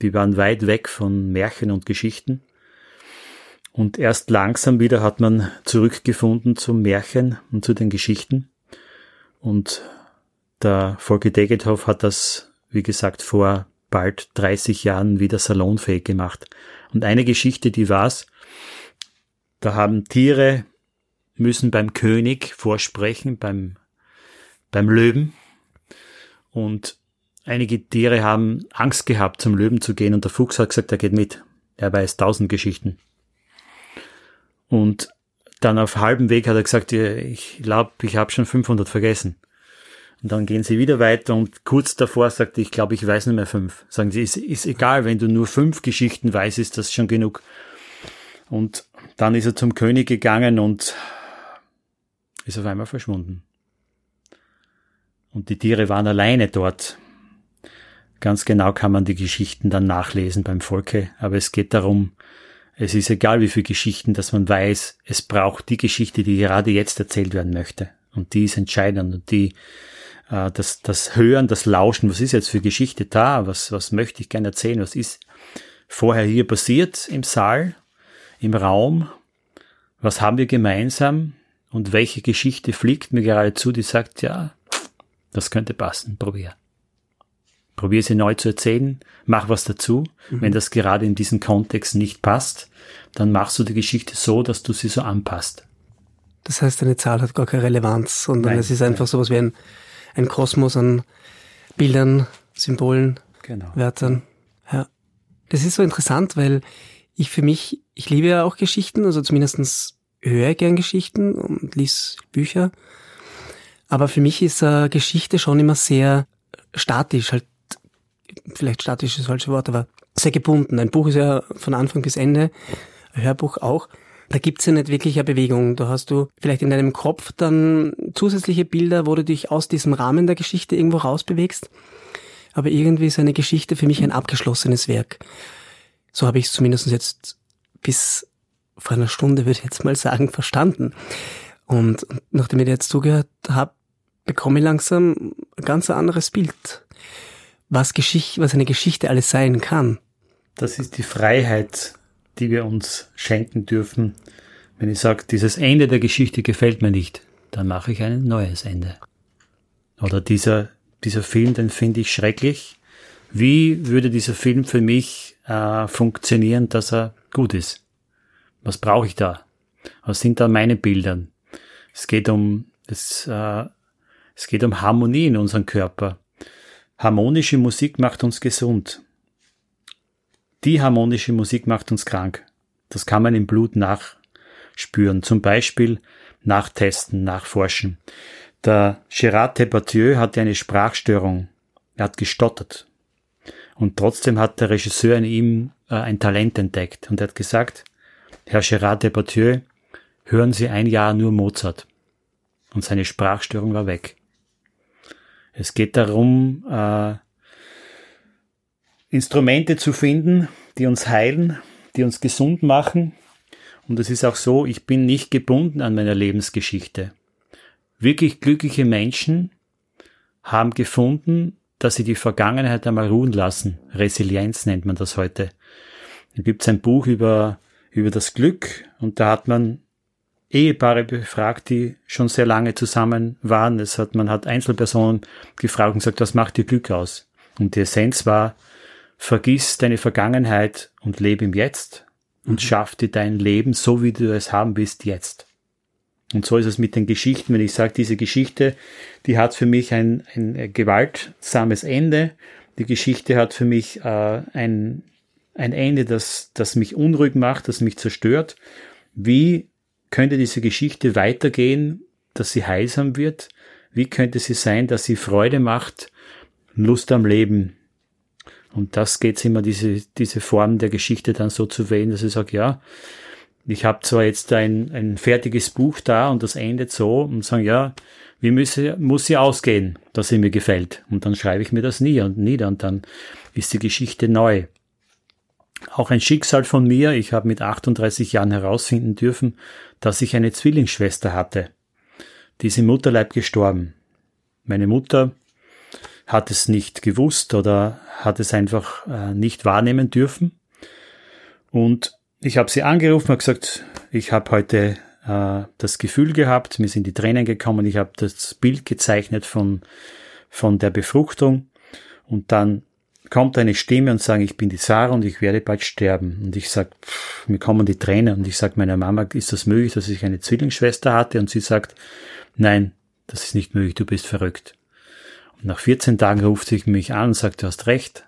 B: Die waren weit weg von Märchen und Geschichten. Und erst langsam wieder hat man zurückgefunden zum Märchen und zu den Geschichten. Und der Volker Degethoff hat das, wie gesagt, vor bald 30 Jahren wieder salonfähig gemacht. Und eine Geschichte, die war's, da haben Tiere müssen beim König vorsprechen, beim, beim Löwen. Und einige Tiere haben Angst gehabt, zum Löwen zu gehen und der Fuchs hat gesagt, er geht mit. Er weiß tausend Geschichten. Und dann auf halbem Weg hat er gesagt, ich glaube, ich habe schon 500 vergessen. Und dann gehen sie wieder weiter und kurz davor sagt ich glaube, ich weiß nicht mehr fünf. Sagen sie, ist, ist egal, wenn du nur fünf Geschichten weißt, ist das schon genug. Und dann ist er zum König gegangen und ist auf einmal verschwunden. Und die Tiere waren alleine dort. Ganz genau kann man die Geschichten dann nachlesen beim Volke, aber es geht darum, es ist egal, wie viele Geschichten, dass man weiß, es braucht die Geschichte, die gerade jetzt erzählt werden möchte. Und die ist entscheidend und die, äh, das, das Hören, das Lauschen, was ist jetzt für Geschichte da? Was, was möchte ich gerne erzählen? Was ist vorher hier passiert im Saal, im Raum? Was haben wir gemeinsam? Und welche Geschichte fliegt mir gerade zu, die sagt, ja, das könnte passen, probier. Probier sie neu zu erzählen, mach was dazu. Mhm. Wenn das gerade in diesen Kontext nicht passt, dann machst du die Geschichte so, dass du sie so anpasst.
A: Das heißt, eine Zahl hat gar keine Relevanz, sondern nein, es ist einfach nein. sowas wie ein, ein Kosmos an Bildern, Symbolen, genau. Wörtern. Ja. Das ist so interessant, weil ich für mich, ich liebe ja auch Geschichten, also zumindestens höre gern Geschichten und lies Bücher. Aber für mich ist äh, Geschichte schon immer sehr statisch, halt, vielleicht statisch ist das falsche Wort, aber sehr gebunden. Ein Buch ist ja von Anfang bis Ende, ein Hörbuch auch. Da gibt's ja nicht wirklich eine Bewegung. Da hast du vielleicht in deinem Kopf dann zusätzliche Bilder, wo du dich aus diesem Rahmen der Geschichte irgendwo rausbewegst. Aber irgendwie ist eine Geschichte für mich ein abgeschlossenes Werk. So habe ich es zumindest jetzt bis vor einer Stunde, würde ich jetzt mal sagen, verstanden. Und nachdem ich jetzt zugehört habe, bekomme ich langsam ein ganz anderes Bild, was, Geschichte, was eine Geschichte alles sein kann.
B: Das ist die Freiheit, die wir uns schenken dürfen. Wenn ich sage, dieses Ende der Geschichte gefällt mir nicht, dann mache ich ein neues Ende. Oder dieser, dieser Film, den finde ich schrecklich. Wie würde dieser Film für mich äh, funktionieren, dass er gut ist? Was brauche ich da? Was sind da meine Bilder? Es geht um das, äh, es geht um Harmonie in unserem Körper. Harmonische Musik macht uns gesund. Die harmonische Musik macht uns krank. Das kann man im Blut nachspüren. Zum Beispiel nachtesten, nachforschen. Der Gerard Depardieu hatte eine Sprachstörung. Er hat gestottert. Und trotzdem hat der Regisseur in ihm äh, ein Talent entdeckt und er hat gesagt, Herr Gerard Depardieu, hören Sie ein Jahr nur Mozart. Und seine Sprachstörung war weg. Es geht darum, äh, Instrumente zu finden, die uns heilen, die uns gesund machen. Und es ist auch so, ich bin nicht gebunden an meiner Lebensgeschichte. Wirklich glückliche Menschen haben gefunden, dass sie die Vergangenheit einmal ruhen lassen. Resilienz nennt man das heute. Da gibt es ein Buch über, über das Glück und da hat man Ehepaare befragt, die schon sehr lange zusammen waren. Es hat, man hat Einzelpersonen gefragt und gesagt, was macht dir Glück aus? Und die Essenz war, vergiss deine Vergangenheit und lebe im Jetzt und mhm. schaff dir dein Leben so, wie du es haben willst, jetzt. Und so ist es mit den Geschichten. Wenn ich sage, diese Geschichte, die hat für mich ein, ein gewaltsames Ende. Die Geschichte hat für mich äh, ein, ein Ende, das, das mich unruhig macht, das mich zerstört. Wie könnte diese Geschichte weitergehen, dass sie heilsam wird? Wie könnte sie sein, dass sie Freude macht, Lust am Leben? Und das geht's immer, diese, diese Form der Geschichte dann so zu wählen, dass ich sage, ja, ich habe zwar jetzt ein, ein fertiges Buch da und das endet so und sagen, ja, wie müsse, muss sie ausgehen, dass sie mir gefällt? Und dann schreibe ich mir das nie und nieder und dann ist die Geschichte neu. Auch ein Schicksal von mir, ich habe mit 38 Jahren herausfinden dürfen, dass ich eine Zwillingsschwester hatte. Die ist im Mutterleib gestorben. Meine Mutter hat es nicht gewusst oder hat es einfach äh, nicht wahrnehmen dürfen. Und ich habe sie angerufen und gesagt, ich habe heute äh, das Gefühl gehabt, mir sind die Tränen gekommen, ich habe das Bild gezeichnet von, von der Befruchtung und dann kommt eine Stimme und sagt, ich bin die Sarah und ich werde bald sterben. Und ich sage, mir kommen die Tränen und ich sage meiner Mama, ist das möglich, dass ich eine Zwillingsschwester hatte? Und sie sagt, nein, das ist nicht möglich, du bist verrückt. Nach 14 Tagen ruft sie mich an und sagt, du hast recht,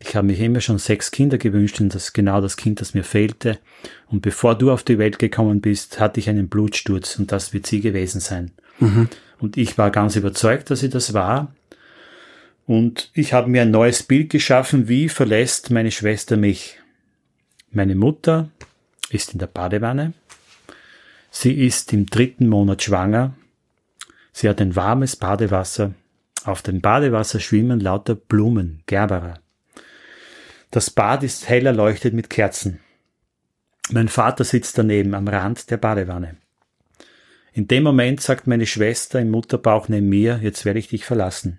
B: ich habe mich immer schon sechs Kinder gewünscht und das ist genau das Kind, das mir fehlte. Und bevor du auf die Welt gekommen bist, hatte ich einen Blutsturz und das wird sie gewesen sein. Mhm. Und ich war ganz überzeugt, dass sie das war. Und ich habe mir ein neues Bild geschaffen, wie verlässt meine Schwester mich. Meine Mutter ist in der Badewanne. Sie ist im dritten Monat schwanger. Sie hat ein warmes Badewasser. Auf dem Badewasser schwimmen lauter Blumen, Gerberer. Das Bad ist hell erleuchtet mit Kerzen. Mein Vater sitzt daneben am Rand der Badewanne. In dem Moment sagt meine Schwester im Mutterbauch neben mir, jetzt werde ich dich verlassen.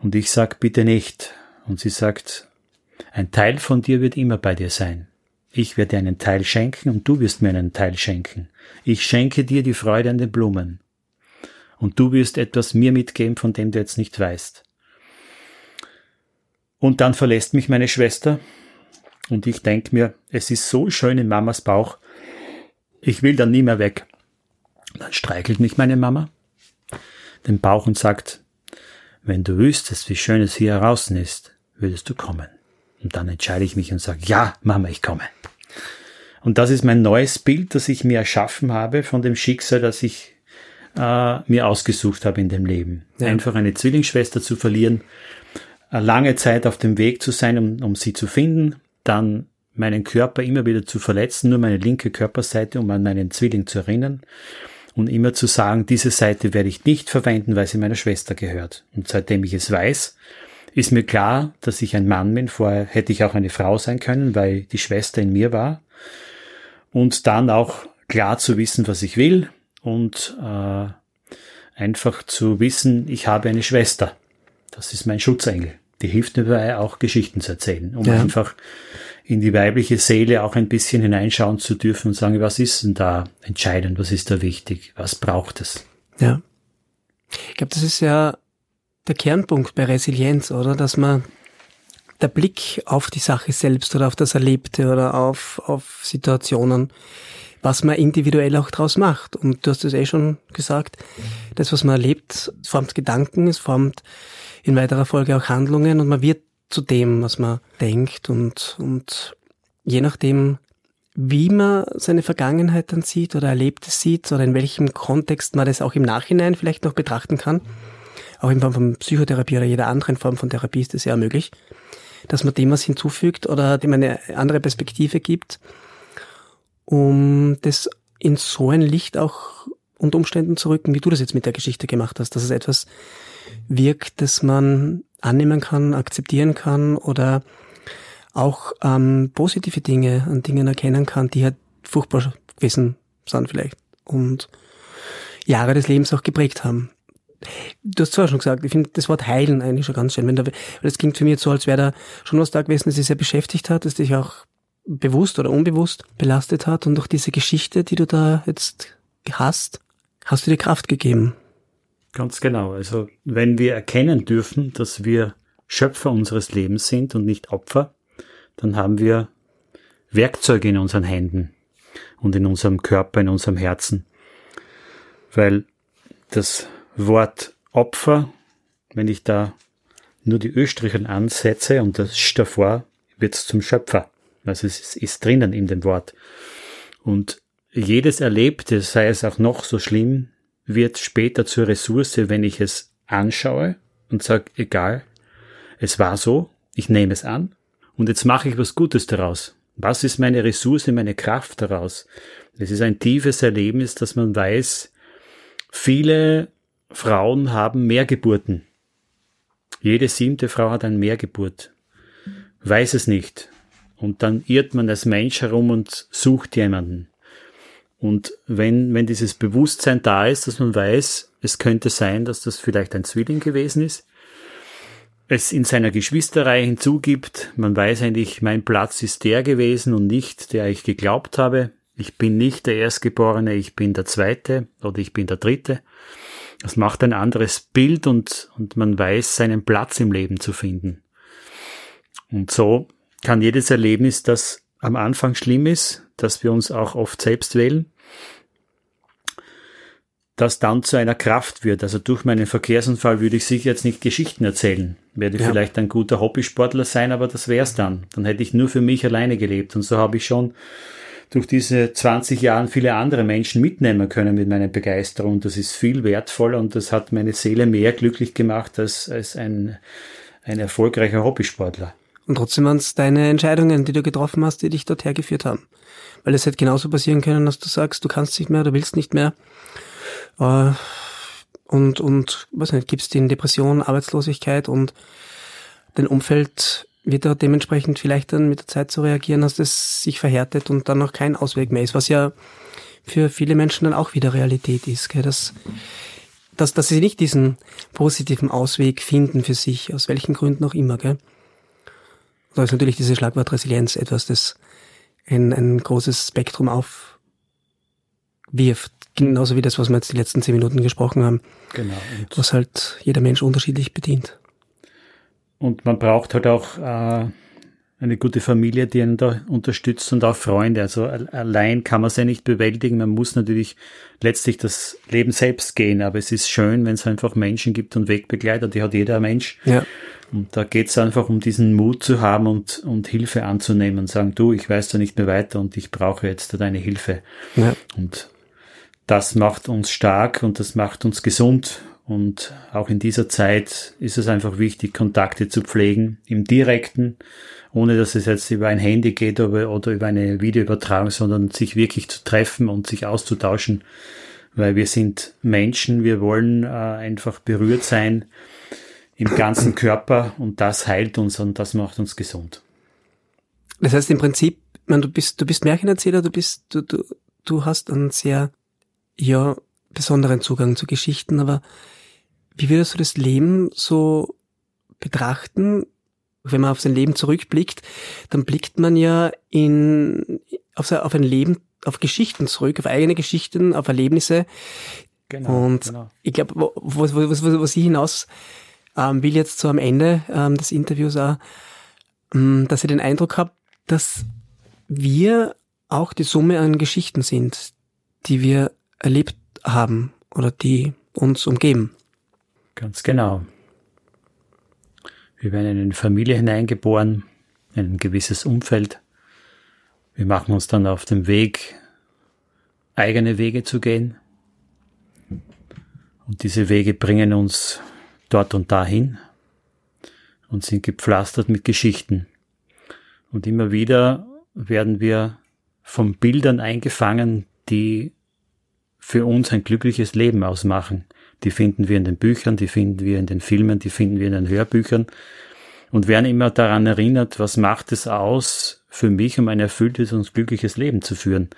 B: Und ich sag, bitte nicht. Und sie sagt, ein Teil von dir wird immer bei dir sein. Ich werde dir einen Teil schenken und du wirst mir einen Teil schenken. Ich schenke dir die Freude an den Blumen. Und du wirst etwas mir mitgeben, von dem du jetzt nicht weißt. Und dann verlässt mich meine Schwester und ich denke mir, es ist so schön in Mamas Bauch, ich will dann nie mehr weg. Dann streichelt mich meine Mama den Bauch und sagt, wenn du wüsstest, wie schön es hier draußen ist, würdest du kommen. Und dann entscheide ich mich und sage, ja, Mama, ich komme. Und das ist mein neues Bild, das ich mir erschaffen habe von dem Schicksal, das ich äh, mir ausgesucht habe in dem Leben. Ja. Einfach eine Zwillingsschwester zu verlieren, lange Zeit auf dem Weg zu sein, um, um sie zu finden, dann meinen Körper immer wieder zu verletzen, nur meine linke Körperseite, um an meinen Zwilling zu erinnern und immer zu sagen, diese Seite werde ich nicht verwenden, weil sie meiner Schwester gehört. Und seitdem ich es weiß, ist mir klar, dass ich ein Mann bin. Vorher hätte ich auch eine Frau sein können, weil die Schwester in mir war. Und dann auch klar zu wissen, was ich will und äh, einfach zu wissen, ich habe eine Schwester. Das ist mein Schutzengel die hilft mir dabei, auch Geschichten zu erzählen, um ja. einfach in die weibliche Seele auch ein bisschen hineinschauen zu dürfen und sagen, was ist denn da entscheidend, was ist da wichtig, was braucht es?
A: Ja. Ich glaube, das ist ja der Kernpunkt bei Resilienz, oder? Dass man der Blick auf die Sache selbst oder auf das Erlebte oder auf, auf Situationen, was man individuell auch draus macht. Und du hast es eh schon gesagt, das, was man erlebt, formt Gedanken, es formt in weiterer Folge auch Handlungen und man wird zu dem, was man denkt und, und je nachdem, wie man seine Vergangenheit dann sieht oder Erlebtes sieht oder in welchem Kontext man das auch im Nachhinein vielleicht noch betrachten kann, auch in Form von Psychotherapie oder jeder anderen Form von Therapie ist das ja möglich, dass man dem was hinzufügt oder dem eine andere Perspektive gibt, um das in so ein Licht auch unter Umständen zu rücken, wie du das jetzt mit der Geschichte gemacht hast, dass es etwas wirkt, das man annehmen kann, akzeptieren kann oder auch ähm, positive Dinge an Dingen erkennen kann, die halt furchtbar gewesen sind vielleicht und Jahre des Lebens auch geprägt haben. Du hast zwar schon gesagt, ich finde das Wort heilen eigentlich schon ganz schön. Wenn da, das klingt für mich jetzt so, als wäre da schon was da gewesen, das dich sehr beschäftigt hat, das dich auch bewusst oder unbewusst belastet hat und auch diese Geschichte, die du da jetzt hast, hast du dir Kraft gegeben.
B: Ganz genau. Also wenn wir erkennen dürfen, dass wir Schöpfer unseres Lebens sind und nicht Opfer, dann haben wir Werkzeuge in unseren Händen und in unserem Körper, in unserem Herzen. Weil das Wort Opfer, wenn ich da nur die Östrichen ansetze und das Sch davor, wird es zum Schöpfer. Also es ist, drinnen in dem Wort. Und jedes Erlebte, sei es auch noch so schlimm, wird später zur Ressource, wenn ich es anschaue und sage, egal, es war so, ich nehme es an und jetzt mache ich was Gutes daraus. Was ist meine Ressource, meine Kraft daraus? Es ist ein tiefes Erlebnis, dass man weiß, viele Frauen haben Mehrgeburten. Jede siebte Frau hat eine Mehrgeburt. Weiß es nicht. Und dann irrt man als Mensch herum und sucht jemanden. Und wenn, wenn dieses Bewusstsein da ist, dass man weiß, es könnte sein, dass das vielleicht ein Zwilling gewesen ist, es in seiner Geschwisterreihe hinzugibt, man weiß eigentlich, mein Platz ist der gewesen und nicht der ich geglaubt habe. Ich bin nicht der Erstgeborene, ich bin der Zweite oder ich bin der Dritte. Das macht ein anderes Bild und, und man weiß, seinen Platz im Leben zu finden. Und so kann jedes Erlebnis, das am Anfang schlimm ist, dass wir uns auch oft selbst wählen, das dann zu einer Kraft wird. Also durch meinen Verkehrsunfall würde ich sicher jetzt nicht Geschichten erzählen. Werde ja. vielleicht ein guter Hobbysportler sein, aber das wär's dann. Dann hätte ich nur für mich alleine gelebt. Und so habe ich schon durch diese 20 Jahre viele andere Menschen mitnehmen können mit meiner Begeisterung. Das ist viel wertvoller und das hat meine Seele mehr glücklich gemacht als, als ein, ein erfolgreicher Hobbysportler.
A: Und trotzdem waren es deine Entscheidungen, die du getroffen hast, die dich dort hergeführt haben. Weil es hätte genauso passieren können, dass du sagst, du kannst nicht mehr, du willst nicht mehr. Äh, und, und, was nicht, gibst in Depression, Arbeitslosigkeit und dein Umfeld wird da dementsprechend vielleicht dann mit der Zeit zu reagieren, dass das sich verhärtet und dann noch kein Ausweg mehr ist, was ja für viele Menschen dann auch wieder Realität ist, gell? Dass, dass, dass sie nicht diesen positiven Ausweg finden für sich, aus welchen Gründen auch immer. Gell? Da ist natürlich diese Schlagwort Resilienz etwas, das ein, ein großes Spektrum aufwirft. Genauso wie das, was wir jetzt die letzten zehn Minuten gesprochen haben. Genau. Was halt jeder Mensch unterschiedlich bedient.
B: Und man braucht halt auch äh, eine gute Familie, die einen da unterstützt und auch Freunde. Also allein kann man es ja nicht bewältigen. Man muss natürlich letztlich das Leben selbst gehen. Aber es ist schön, wenn es einfach Menschen gibt und Wegbegleiter, die hat jeder Mensch. Ja. Und da geht es einfach um diesen Mut zu haben und, und Hilfe anzunehmen und sagen, du, ich weiß da nicht mehr weiter und ich brauche jetzt deine Hilfe. Ja. Und das macht uns stark und das macht uns gesund. Und auch in dieser Zeit ist es einfach wichtig, Kontakte zu pflegen im direkten, ohne dass es jetzt über ein Handy geht oder, oder über eine Videoübertragung, sondern sich wirklich zu treffen und sich auszutauschen, weil wir sind Menschen, wir wollen äh, einfach berührt sein im ganzen Körper und das heilt uns und das macht uns gesund.
A: Das heißt im Prinzip, man, du bist, du bist Märchenerzähler, du bist, du, du, du hast einen sehr, ja, besonderen Zugang zu Geschichten, aber wie würdest du das Leben so betrachten? Wenn man auf sein Leben zurückblickt, dann blickt man ja in, auf, auf ein Leben, auf Geschichten zurück, auf eigene Geschichten, auf Erlebnisse. Genau, und genau. ich glaube, wo, wo, wo, wo sie hinaus ähm, will jetzt so am Ende ähm, des Interviews auch, ähm, dass ich den Eindruck habe, dass wir auch die Summe an Geschichten sind, die wir erlebt haben oder die uns umgeben.
B: Ganz genau. Wir werden in eine Familie hineingeboren, in ein gewisses Umfeld. Wir machen uns dann auf den Weg, eigene Wege zu gehen. Und diese Wege bringen uns dort und dahin und sind gepflastert mit Geschichten. Und immer wieder werden wir von Bildern eingefangen, die für uns ein glückliches Leben ausmachen. Die finden wir in den Büchern, die finden wir in den Filmen, die finden wir in den Hörbüchern und werden immer daran erinnert, was macht es aus für mich, um ein erfülltes und glückliches Leben zu führen.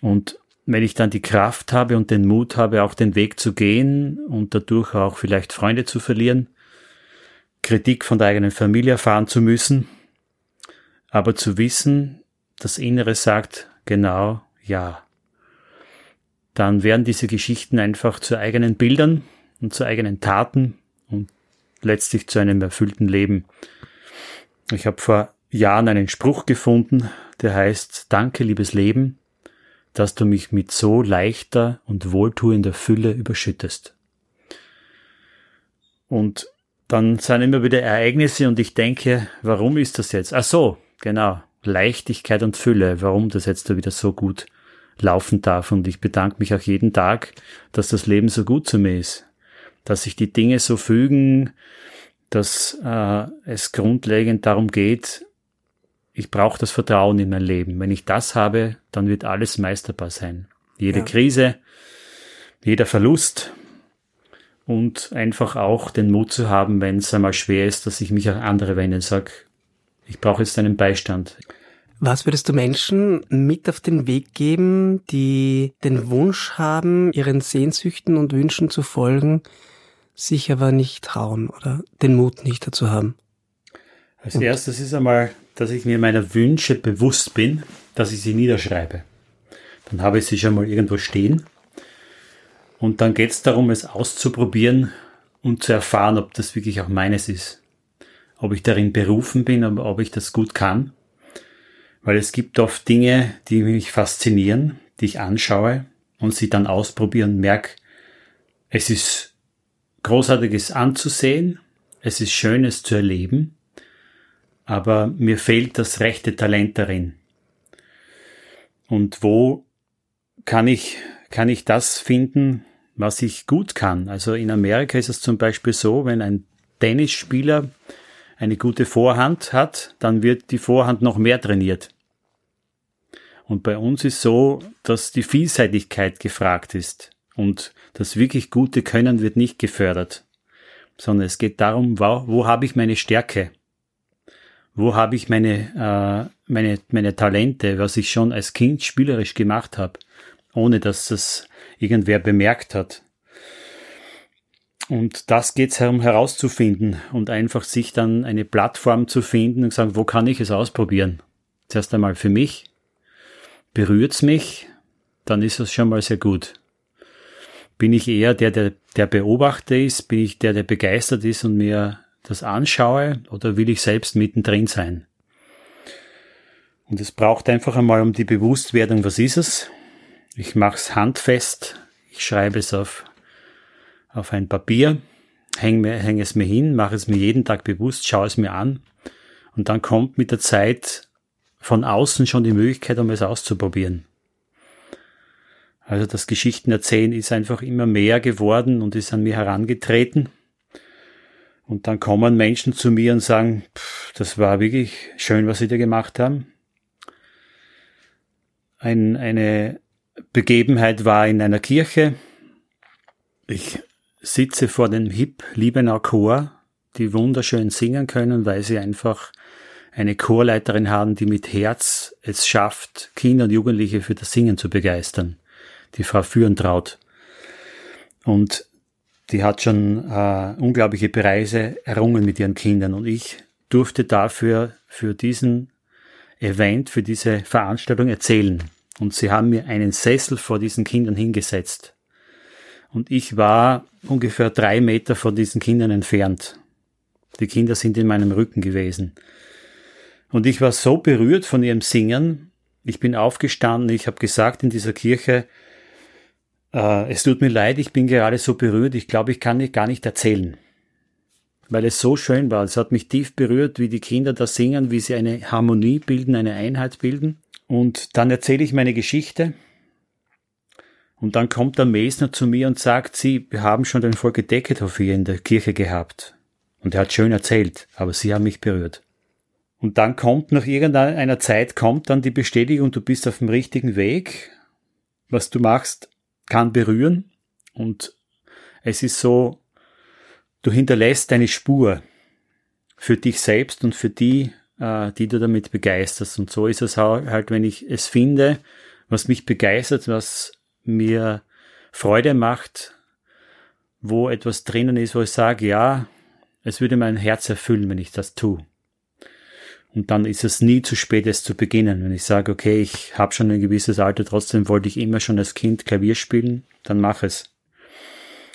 B: Und wenn ich dann die Kraft habe und den Mut habe, auch den Weg zu gehen und dadurch auch vielleicht Freunde zu verlieren, Kritik von der eigenen Familie erfahren zu müssen, aber zu wissen, das Innere sagt genau ja. Dann werden diese Geschichten einfach zu eigenen Bildern und zu eigenen Taten und letztlich zu einem erfüllten Leben. Ich habe vor Jahren einen Spruch gefunden, der heißt Danke, liebes Leben, dass du mich mit so leichter und wohltuender Fülle überschüttest. Und dann sind immer wieder Ereignisse und ich denke, warum ist das jetzt? Ach so, genau, Leichtigkeit und Fülle, warum das jetzt da wieder so gut laufen darf. Und ich bedanke mich auch jeden Tag, dass das Leben so gut zu mir ist, dass sich die Dinge so fügen, dass äh, es grundlegend darum geht, ich brauche das Vertrauen in mein Leben. Wenn ich das habe, dann wird alles meisterbar sein. Jede ja. Krise, jeder Verlust und einfach auch den Mut zu haben, wenn es einmal schwer ist, dass ich mich an andere wende und sage, ich brauche jetzt einen Beistand.
A: Was würdest du Menschen mit auf den Weg geben, die den Wunsch haben, ihren Sehnsüchten und Wünschen zu folgen, sich aber nicht trauen oder den Mut nicht dazu haben?
B: Als und erstes ist einmal dass ich mir meiner Wünsche bewusst bin, dass ich sie niederschreibe. Dann habe ich sie schon mal irgendwo stehen. Und dann geht es darum, es auszuprobieren und zu erfahren, ob das wirklich auch meines ist. Ob ich darin berufen bin, ob ich das gut kann. Weil es gibt oft Dinge, die mich faszinieren, die ich anschaue und sie dann ausprobieren und merke, es ist großartiges anzusehen, es ist schönes zu erleben aber mir fehlt das rechte Talent darin. Und wo kann ich, kann ich das finden, was ich gut kann? Also in Amerika ist es zum Beispiel so, wenn ein Tennisspieler eine gute Vorhand hat, dann wird die Vorhand noch mehr trainiert. Und bei uns ist so, dass die Vielseitigkeit gefragt ist und das wirklich gute Können wird nicht gefördert, sondern es geht darum, wo, wo habe ich meine Stärke? Wo habe ich meine, äh, meine, meine Talente, was ich schon als Kind spielerisch gemacht habe, ohne dass das irgendwer bemerkt hat. Und das geht es herum herauszufinden und einfach sich dann eine Plattform zu finden und sagen, wo kann ich es ausprobieren? Zuerst einmal für mich, berührt's mich, dann ist es schon mal sehr gut. Bin ich eher der, der, der Beobachter ist, bin ich der, der begeistert ist und mir das anschaue oder will ich selbst mittendrin sein? Und es braucht einfach einmal um die Bewusstwerdung, was ist es? Ich mache es handfest, ich schreibe es auf, auf ein Papier, hänge häng es mir hin, mache es mir jeden Tag bewusst, schaue es mir an und dann kommt mit der Zeit von außen schon die Möglichkeit, um es auszuprobieren. Also das Geschichten erzählen ist einfach immer mehr geworden und ist an mir herangetreten. Und dann kommen Menschen zu mir und sagen, pff, das war wirklich schön, was Sie da gemacht haben. Ein, eine Begebenheit war in einer Kirche. Ich sitze vor dem Hip Liebenau Chor, die wunderschön singen können, weil sie einfach eine Chorleiterin haben, die mit Herz es schafft, Kinder und Jugendliche für das Singen zu begeistern. Die Frau Führentraut. Und die hat schon äh, unglaubliche Preise errungen mit ihren Kindern und ich durfte dafür für diesen Event, für diese Veranstaltung erzählen. Und sie haben mir einen Sessel vor diesen Kindern hingesetzt. Und ich war ungefähr drei Meter von diesen Kindern entfernt. Die Kinder sind in meinem Rücken gewesen. Und ich war so berührt von ihrem Singen. Ich bin aufgestanden, ich habe gesagt in dieser Kirche, äh, es tut mir leid, ich bin gerade so berührt, ich glaube, ich kann nicht, gar nicht erzählen. Weil es so schön war. Es hat mich tief berührt, wie die Kinder da singen, wie sie eine Harmonie bilden, eine Einheit bilden. Und dann erzähle ich meine Geschichte. Und dann kommt der Mesner zu mir und sagt, Sie, haben schon den Volker Deckethoff hier in der Kirche gehabt. Und er hat schön erzählt, aber Sie haben mich berührt. Und dann kommt nach irgendeiner Zeit kommt dann die Bestätigung, du bist auf dem richtigen Weg. Was du machst, kann berühren. Und es ist so, du hinterlässt deine Spur für dich selbst und für die, äh, die du damit begeisterst. Und so ist es halt, wenn ich es finde, was mich begeistert, was mir Freude macht, wo etwas drinnen ist, wo ich sage, ja, es würde mein Herz erfüllen, wenn ich das tue. Und dann ist es nie zu spät, es zu beginnen. Wenn ich sage, okay, ich habe schon ein gewisses Alter, trotzdem wollte ich immer schon als Kind Klavier spielen, dann mach es.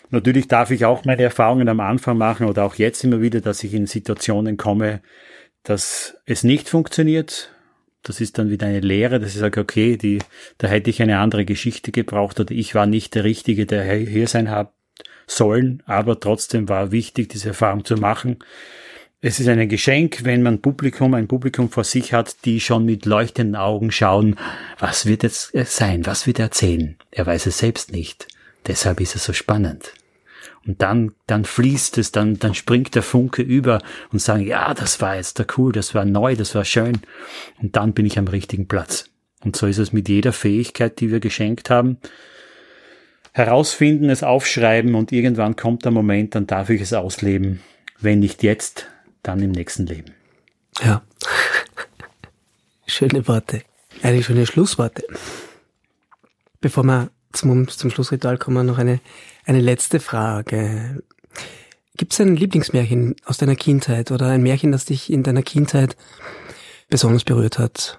B: Natürlich darf ich auch meine Erfahrungen am Anfang machen oder auch jetzt immer wieder, dass ich in Situationen komme, dass es nicht funktioniert. Das ist dann wieder eine Lehre, dass ich sage, okay, die, da hätte ich eine andere Geschichte gebraucht oder ich war nicht der Richtige, der hier sein hat sollen, aber trotzdem war wichtig, diese Erfahrung zu machen. Es ist ein Geschenk, wenn man Publikum, ein Publikum vor sich hat, die schon mit leuchtenden Augen schauen, was wird jetzt sein, was wird er erzählen. Er weiß es selbst nicht. Deshalb ist es so spannend. Und dann, dann fließt es, dann, dann springt der Funke über und sagen, ja, das war jetzt da cool, das war neu, das war schön. Und dann bin ich am richtigen Platz. Und so ist es mit jeder Fähigkeit, die wir geschenkt haben. Herausfinden, es aufschreiben und irgendwann kommt der Moment, dann darf ich es ausleben. Wenn nicht jetzt, dann im nächsten Leben.
A: Ja. Schöne Worte. Eigentlich schöne Schlussworte. Bevor wir zum, zum Schlussritual kommen, noch eine eine letzte Frage. Gibt es ein Lieblingsmärchen aus deiner Kindheit oder ein Märchen, das dich in deiner Kindheit besonders berührt hat?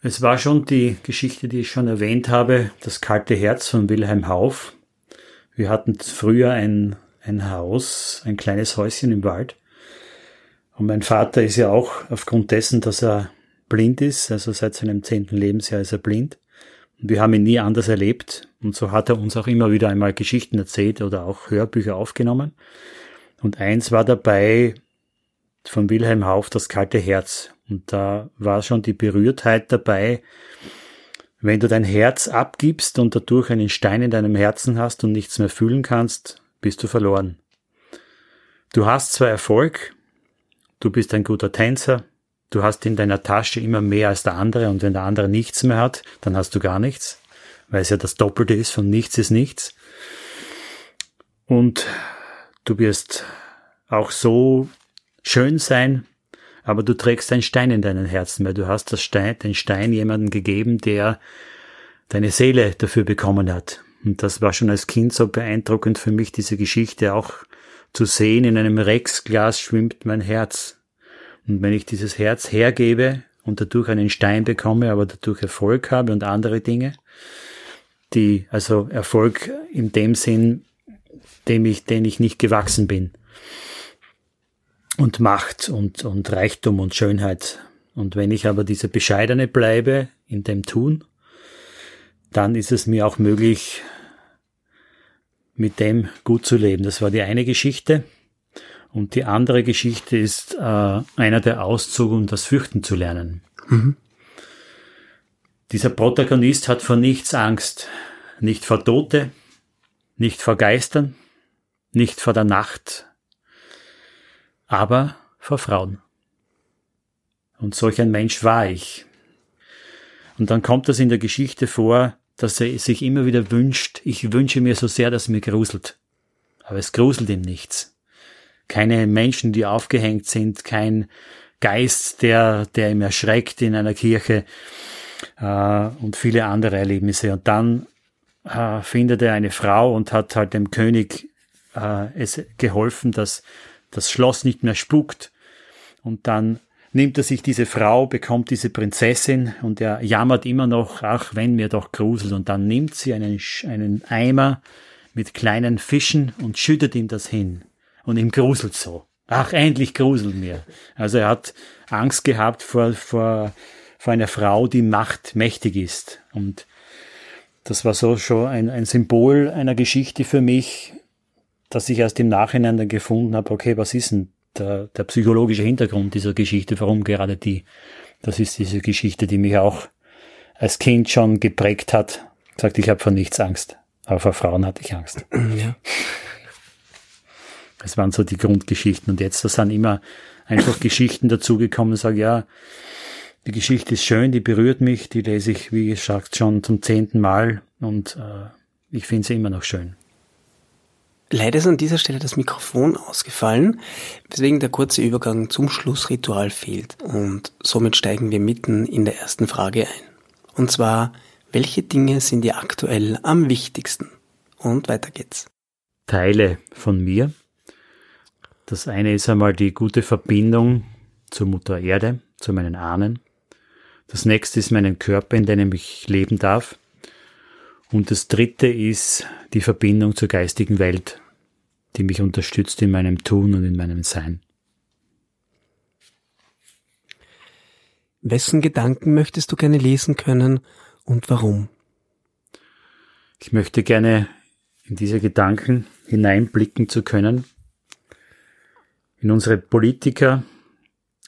B: Es war schon die Geschichte, die ich schon erwähnt habe, das kalte Herz von Wilhelm Hauff. Wir hatten früher ein, ein Haus, ein kleines Häuschen im Wald. Und mein Vater ist ja auch aufgrund dessen, dass er blind ist, also seit seinem zehnten Lebensjahr ist er blind, wir haben ihn nie anders erlebt. Und so hat er uns auch immer wieder einmal Geschichten erzählt oder auch Hörbücher aufgenommen. Und eins war dabei von Wilhelm Hauff, das kalte Herz. Und da war schon die Berührtheit dabei, wenn du dein Herz abgibst und dadurch einen Stein in deinem Herzen hast und nichts mehr fühlen kannst, bist du verloren. Du hast zwar Erfolg, du bist ein guter Tänzer, Du hast in deiner Tasche immer mehr als der andere und wenn der andere nichts mehr hat, dann hast du gar nichts, weil es ja das Doppelte ist von nichts ist nichts. Und du wirst auch so schön sein, aber du trägst einen Stein in deinen Herzen, weil du hast das Stein, den Stein jemandem gegeben, der deine Seele dafür bekommen hat. Und das war schon als Kind so beeindruckend für mich, diese Geschichte auch zu sehen. In einem Rexglas schwimmt mein Herz. Und wenn ich dieses Herz hergebe und dadurch einen Stein bekomme, aber dadurch Erfolg habe und andere Dinge, die, also Erfolg in dem Sinn, dem ich, den ich nicht gewachsen bin. Und Macht und, und Reichtum und Schönheit. Und wenn ich aber diese Bescheidene bleibe in dem Tun, dann ist es mir auch möglich, mit dem gut zu leben. Das war die eine Geschichte. Und die andere Geschichte ist äh, einer der Auszug, um das Fürchten zu lernen. Mhm. Dieser Protagonist hat vor nichts Angst. Nicht vor Tote, nicht vor Geistern, nicht vor der Nacht, aber vor Frauen. Und solch ein Mensch war ich. Und dann kommt das in der Geschichte vor, dass er sich immer wieder wünscht, ich wünsche mir so sehr, dass mir gruselt. Aber es gruselt ihm nichts keine Menschen, die aufgehängt sind, kein Geist, der, der ihm erschreckt in einer Kirche äh, und viele andere Erlebnisse. Und dann äh, findet er eine Frau und hat halt dem König äh, es geholfen, dass das Schloss nicht mehr spukt. Und dann nimmt er sich diese Frau, bekommt diese Prinzessin und er jammert immer noch, ach, wenn mir doch gruselt. Und dann nimmt sie einen, einen Eimer mit kleinen Fischen und schüttet ihm das hin und ihm gruselt so. Ach, endlich gruselt mir. Also er hat Angst gehabt vor, vor, vor einer Frau, die Macht mächtig ist. Und das war so schon ein, ein Symbol einer Geschichte für mich, dass ich erst im Nachhinein dann gefunden habe, okay, was ist denn der, der psychologische Hintergrund dieser Geschichte, warum gerade die? Das ist diese Geschichte, die mich auch als Kind schon geprägt hat Sagt, ich habe vor nichts Angst. Aber vor Frauen hatte ich Angst. Ja. Das waren so die Grundgeschichten. Und jetzt, da sind immer einfach Geschichten dazugekommen sage, ja, die Geschichte ist schön, die berührt mich, die lese ich, wie gesagt, schon zum zehnten Mal und äh, ich finde sie immer noch schön.
A: Leider ist an dieser Stelle das Mikrofon ausgefallen, weswegen der kurze Übergang zum Schlussritual fehlt. Und somit steigen wir mitten in der ersten Frage ein. Und zwar, welche Dinge sind dir aktuell am wichtigsten? Und weiter geht's.
B: Teile von mir. Das eine ist einmal die gute Verbindung zur Mutter Erde, zu meinen Ahnen. Das nächste ist meinen Körper, in dem ich leben darf. Und das dritte ist die Verbindung zur geistigen Welt, die mich unterstützt in meinem Tun und in meinem Sein.
A: Wessen Gedanken möchtest du gerne lesen können und warum?
B: Ich möchte gerne in diese Gedanken hineinblicken zu können, in unsere Politiker,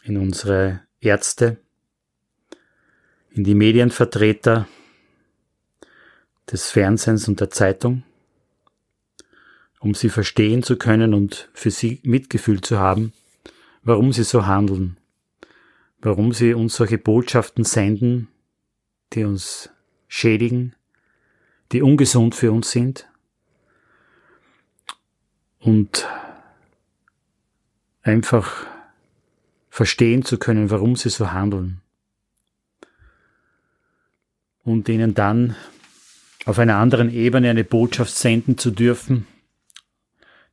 B: in unsere Ärzte, in die Medienvertreter, des Fernsehens und der Zeitung, um sie verstehen zu können und für sie Mitgefühl zu haben, warum sie so handeln, warum sie uns solche Botschaften senden, die uns schädigen, die ungesund für uns sind. Und einfach verstehen zu können, warum sie so handeln. Und ihnen dann auf einer anderen Ebene eine Botschaft senden zu dürfen,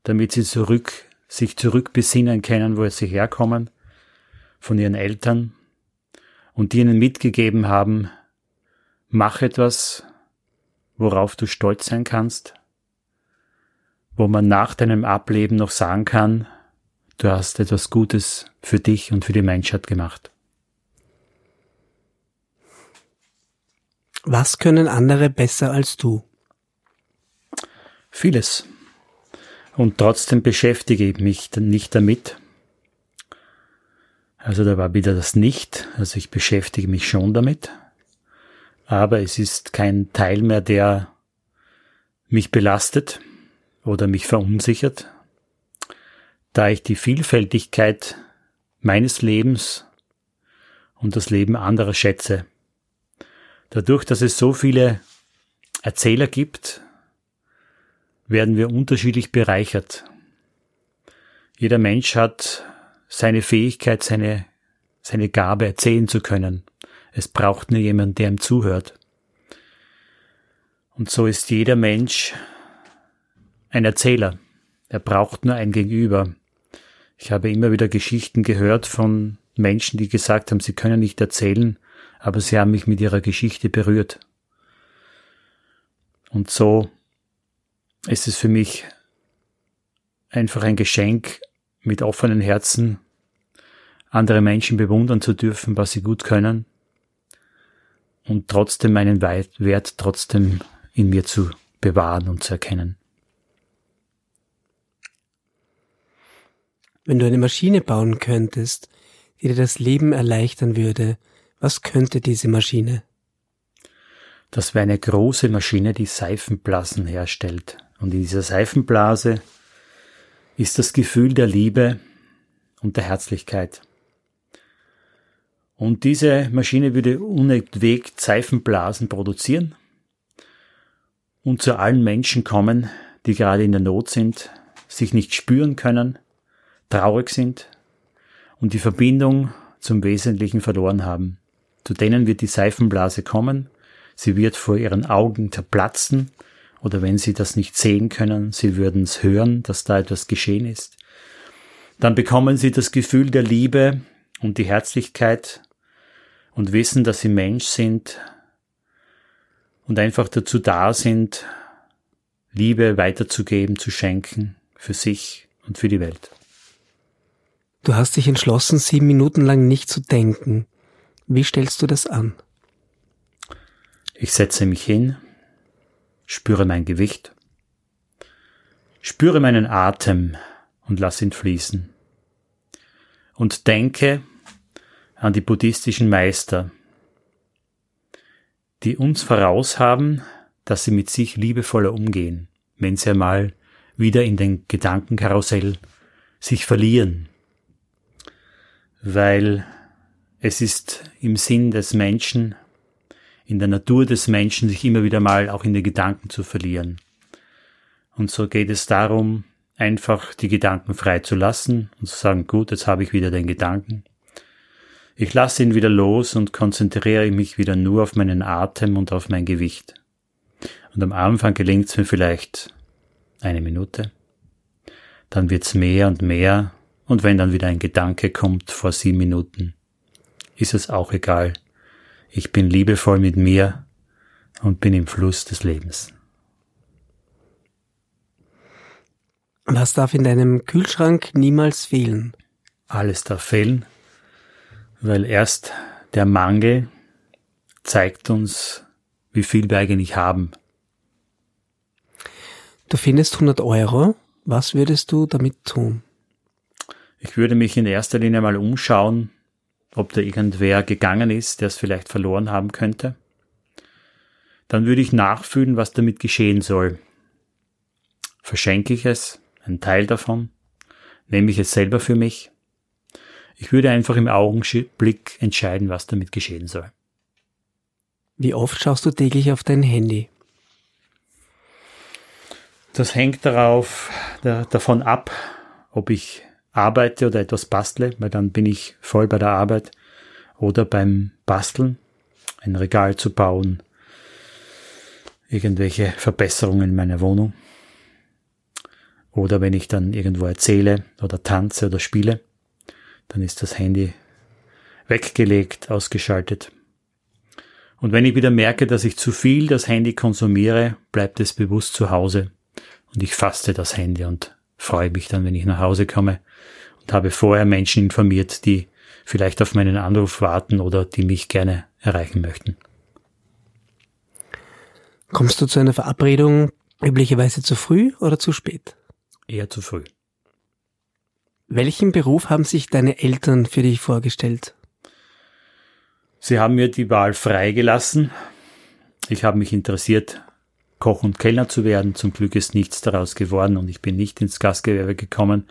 B: damit sie zurück, sich zurückbesinnen können, wo sie herkommen, von ihren Eltern, und die ihnen mitgegeben haben, mach etwas, worauf du stolz sein kannst, wo man nach deinem Ableben noch sagen kann, du hast etwas Gutes für dich und für die Menschheit gemacht.
A: Was können andere besser als du?
B: Vieles. Und trotzdem beschäftige ich mich nicht damit. Also da war wieder das Nicht. Also ich beschäftige mich schon damit. Aber es ist kein Teil mehr, der mich belastet oder mich verunsichert, da ich die Vielfältigkeit meines Lebens und das Leben anderer schätze. Dadurch, dass es so viele Erzähler gibt, werden wir unterschiedlich bereichert. Jeder Mensch hat seine Fähigkeit, seine, seine Gabe erzählen zu können. Es braucht nur jemand, der ihm zuhört. Und so ist jeder Mensch ein Erzähler. Er braucht nur ein Gegenüber. Ich habe immer wieder Geschichten gehört von Menschen, die gesagt haben, sie können nicht erzählen, aber sie haben mich mit ihrer Geschichte berührt. Und so ist es für mich einfach ein Geschenk, mit offenen Herzen andere Menschen bewundern zu dürfen, was sie gut können und trotzdem meinen Wert trotzdem in mir zu bewahren und zu erkennen.
A: Wenn du eine Maschine bauen könntest, die dir das Leben erleichtern würde, was könnte diese Maschine?
B: Das wäre eine große Maschine, die Seifenblasen herstellt. Und in dieser Seifenblase ist das Gefühl der Liebe und der Herzlichkeit. Und diese Maschine würde unentwegt Seifenblasen produzieren und zu allen Menschen kommen, die gerade in der Not sind, sich nicht spüren können, traurig sind und die Verbindung zum Wesentlichen verloren haben. Zu denen wird die Seifenblase kommen, sie wird vor ihren Augen zerplatzen, oder wenn sie das nicht sehen können, sie würden es hören, dass da etwas geschehen ist. Dann bekommen sie das Gefühl der Liebe und die Herzlichkeit und wissen, dass sie Mensch sind und einfach dazu da sind, Liebe weiterzugeben, zu schenken, für sich und für die Welt.
A: Du hast dich entschlossen, sieben Minuten lang nicht zu denken. Wie stellst du das an?
B: Ich setze mich hin, spüre mein Gewicht, spüre meinen Atem und lass ihn fließen. Und denke an die buddhistischen Meister, die uns voraus haben, dass sie mit sich liebevoller umgehen, wenn sie einmal wieder in den Gedankenkarussell sich verlieren. Weil es ist im Sinn des Menschen, in der Natur des Menschen, sich immer wieder mal auch in den Gedanken zu verlieren. Und so geht es darum, einfach die Gedanken frei zu lassen und zu sagen, gut, jetzt habe ich wieder den Gedanken. Ich lasse ihn wieder los und konzentriere mich wieder nur auf meinen Atem und auf mein Gewicht. Und am Anfang gelingt es mir vielleicht eine Minute, dann wird's mehr und mehr, und wenn dann wieder ein Gedanke kommt vor sieben Minuten, ist es auch egal. Ich bin liebevoll mit mir und bin im Fluss des Lebens.
A: Was darf in deinem Kühlschrank niemals fehlen?
B: Alles darf fehlen, weil erst der Mangel zeigt uns, wie viel wir eigentlich haben.
A: Du findest 100 Euro. Was würdest du damit tun?
B: Ich würde mich in erster Linie mal umschauen, ob da irgendwer gegangen ist, der es vielleicht verloren haben könnte. Dann würde ich nachfühlen, was damit geschehen soll. Verschenke ich es, einen Teil davon? Nehme ich es selber für mich? Ich würde einfach im Augenblick entscheiden, was damit geschehen soll.
A: Wie oft schaust du täglich auf dein Handy?
B: Das hängt darauf, da, davon ab, ob ich arbeite oder etwas bastle, weil dann bin ich voll bei der Arbeit oder beim Basteln, ein Regal zu bauen, irgendwelche Verbesserungen in meiner Wohnung. Oder wenn ich dann irgendwo erzähle oder tanze oder spiele, dann ist das Handy weggelegt, ausgeschaltet. Und wenn ich wieder merke, dass ich zu viel das Handy konsumiere, bleibt es bewusst zu Hause und ich faste das Handy und freue mich dann, wenn ich nach Hause komme und habe vorher Menschen informiert, die vielleicht auf meinen Anruf warten oder die mich gerne erreichen möchten.
A: Kommst du zu einer Verabredung üblicherweise zu früh oder zu spät?
B: Eher zu früh.
A: Welchen Beruf haben sich deine Eltern für dich vorgestellt?
B: Sie haben mir die Wahl freigelassen. Ich habe mich interessiert, Koch und Kellner zu werden. Zum Glück ist nichts daraus geworden und ich bin nicht ins Gastgewerbe gekommen.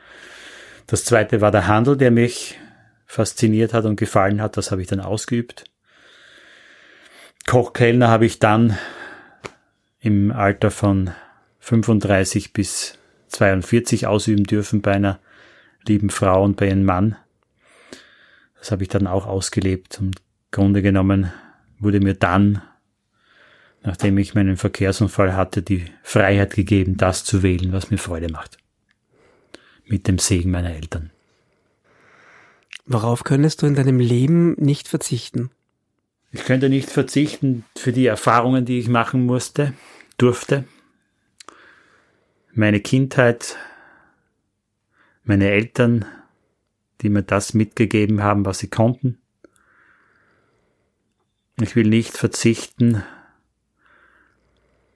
B: Das zweite war der Handel, der mich fasziniert hat und gefallen hat. Das habe ich dann ausgeübt. Kochkellner habe ich dann im Alter von 35 bis 42 ausüben dürfen bei einer lieben Frau und bei einem Mann. Das habe ich dann auch ausgelebt und im Grunde genommen wurde mir dann, nachdem ich meinen Verkehrsunfall hatte, die Freiheit gegeben, das zu wählen, was mir Freude macht mit dem Segen meiner Eltern.
A: Worauf könntest du in deinem Leben nicht verzichten?
B: Ich könnte nicht verzichten für die Erfahrungen, die ich machen musste, durfte. Meine Kindheit, meine Eltern, die mir das mitgegeben haben, was sie konnten. Ich will nicht verzichten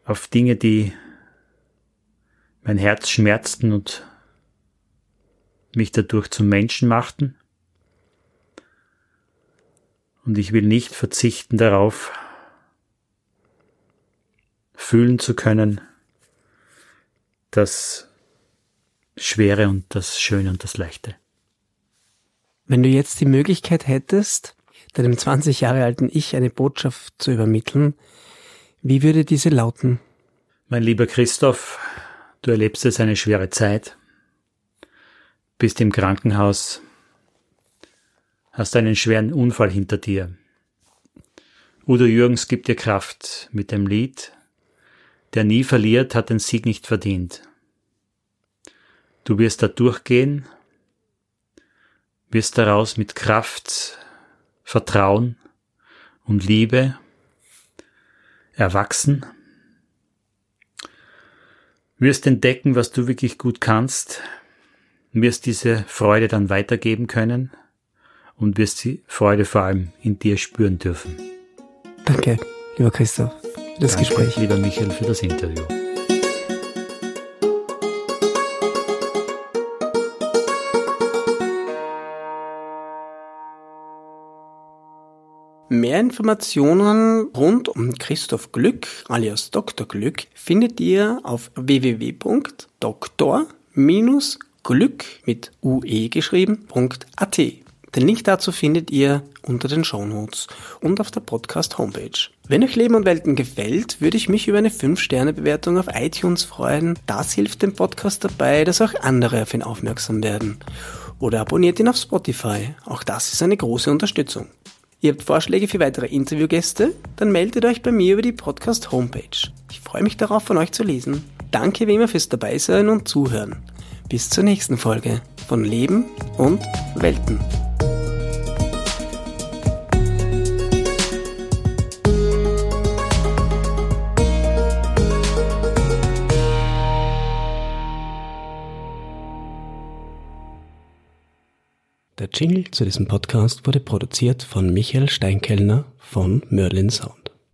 B: auf Dinge, die mein Herz schmerzten und mich dadurch zum Menschen machten. Und ich will nicht verzichten darauf, fühlen zu können, das Schwere und das Schöne und das Leichte.
A: Wenn du jetzt die Möglichkeit hättest, deinem 20 Jahre alten Ich eine Botschaft zu übermitteln, wie würde diese lauten?
B: Mein lieber Christoph, du erlebst jetzt eine schwere Zeit bist im Krankenhaus, hast einen schweren Unfall hinter dir. Udo Jürgens gibt dir Kraft mit dem Lied, der nie verliert, hat den Sieg nicht verdient. Du wirst da durchgehen, wirst daraus mit Kraft, Vertrauen und Liebe erwachsen, wirst entdecken, was du wirklich gut kannst, wirst diese Freude dann weitergeben können und wirst die Freude vor allem in dir spüren dürfen.
A: Danke, lieber Christoph, für das
B: Danke,
A: Gespräch.
B: Lieber Michael, für das Interview.
A: Mehr Informationen rund um Christoph Glück alias Dr. Glück findet ihr auf www.doktor-glück mit ue geschrieben.at. Den Link dazu findet ihr unter den Shownotes und auf der Podcast Homepage. Wenn euch Leben und Welten gefällt, würde ich mich über eine 5-Sterne-Bewertung auf iTunes freuen. Das hilft dem Podcast dabei, dass auch andere auf ihn aufmerksam werden. Oder abonniert ihn auf Spotify. Auch das ist eine große Unterstützung. Ihr habt Vorschläge für weitere Interviewgäste? Dann meldet euch bei mir über die Podcast Homepage. Ich freue mich darauf, von euch zu lesen. Danke wie immer fürs Dabeisein und Zuhören. Bis zur nächsten Folge von Leben und Welten. Der Jingle zu diesem Podcast wurde produziert von Michael Steinkellner von Merlin Sound.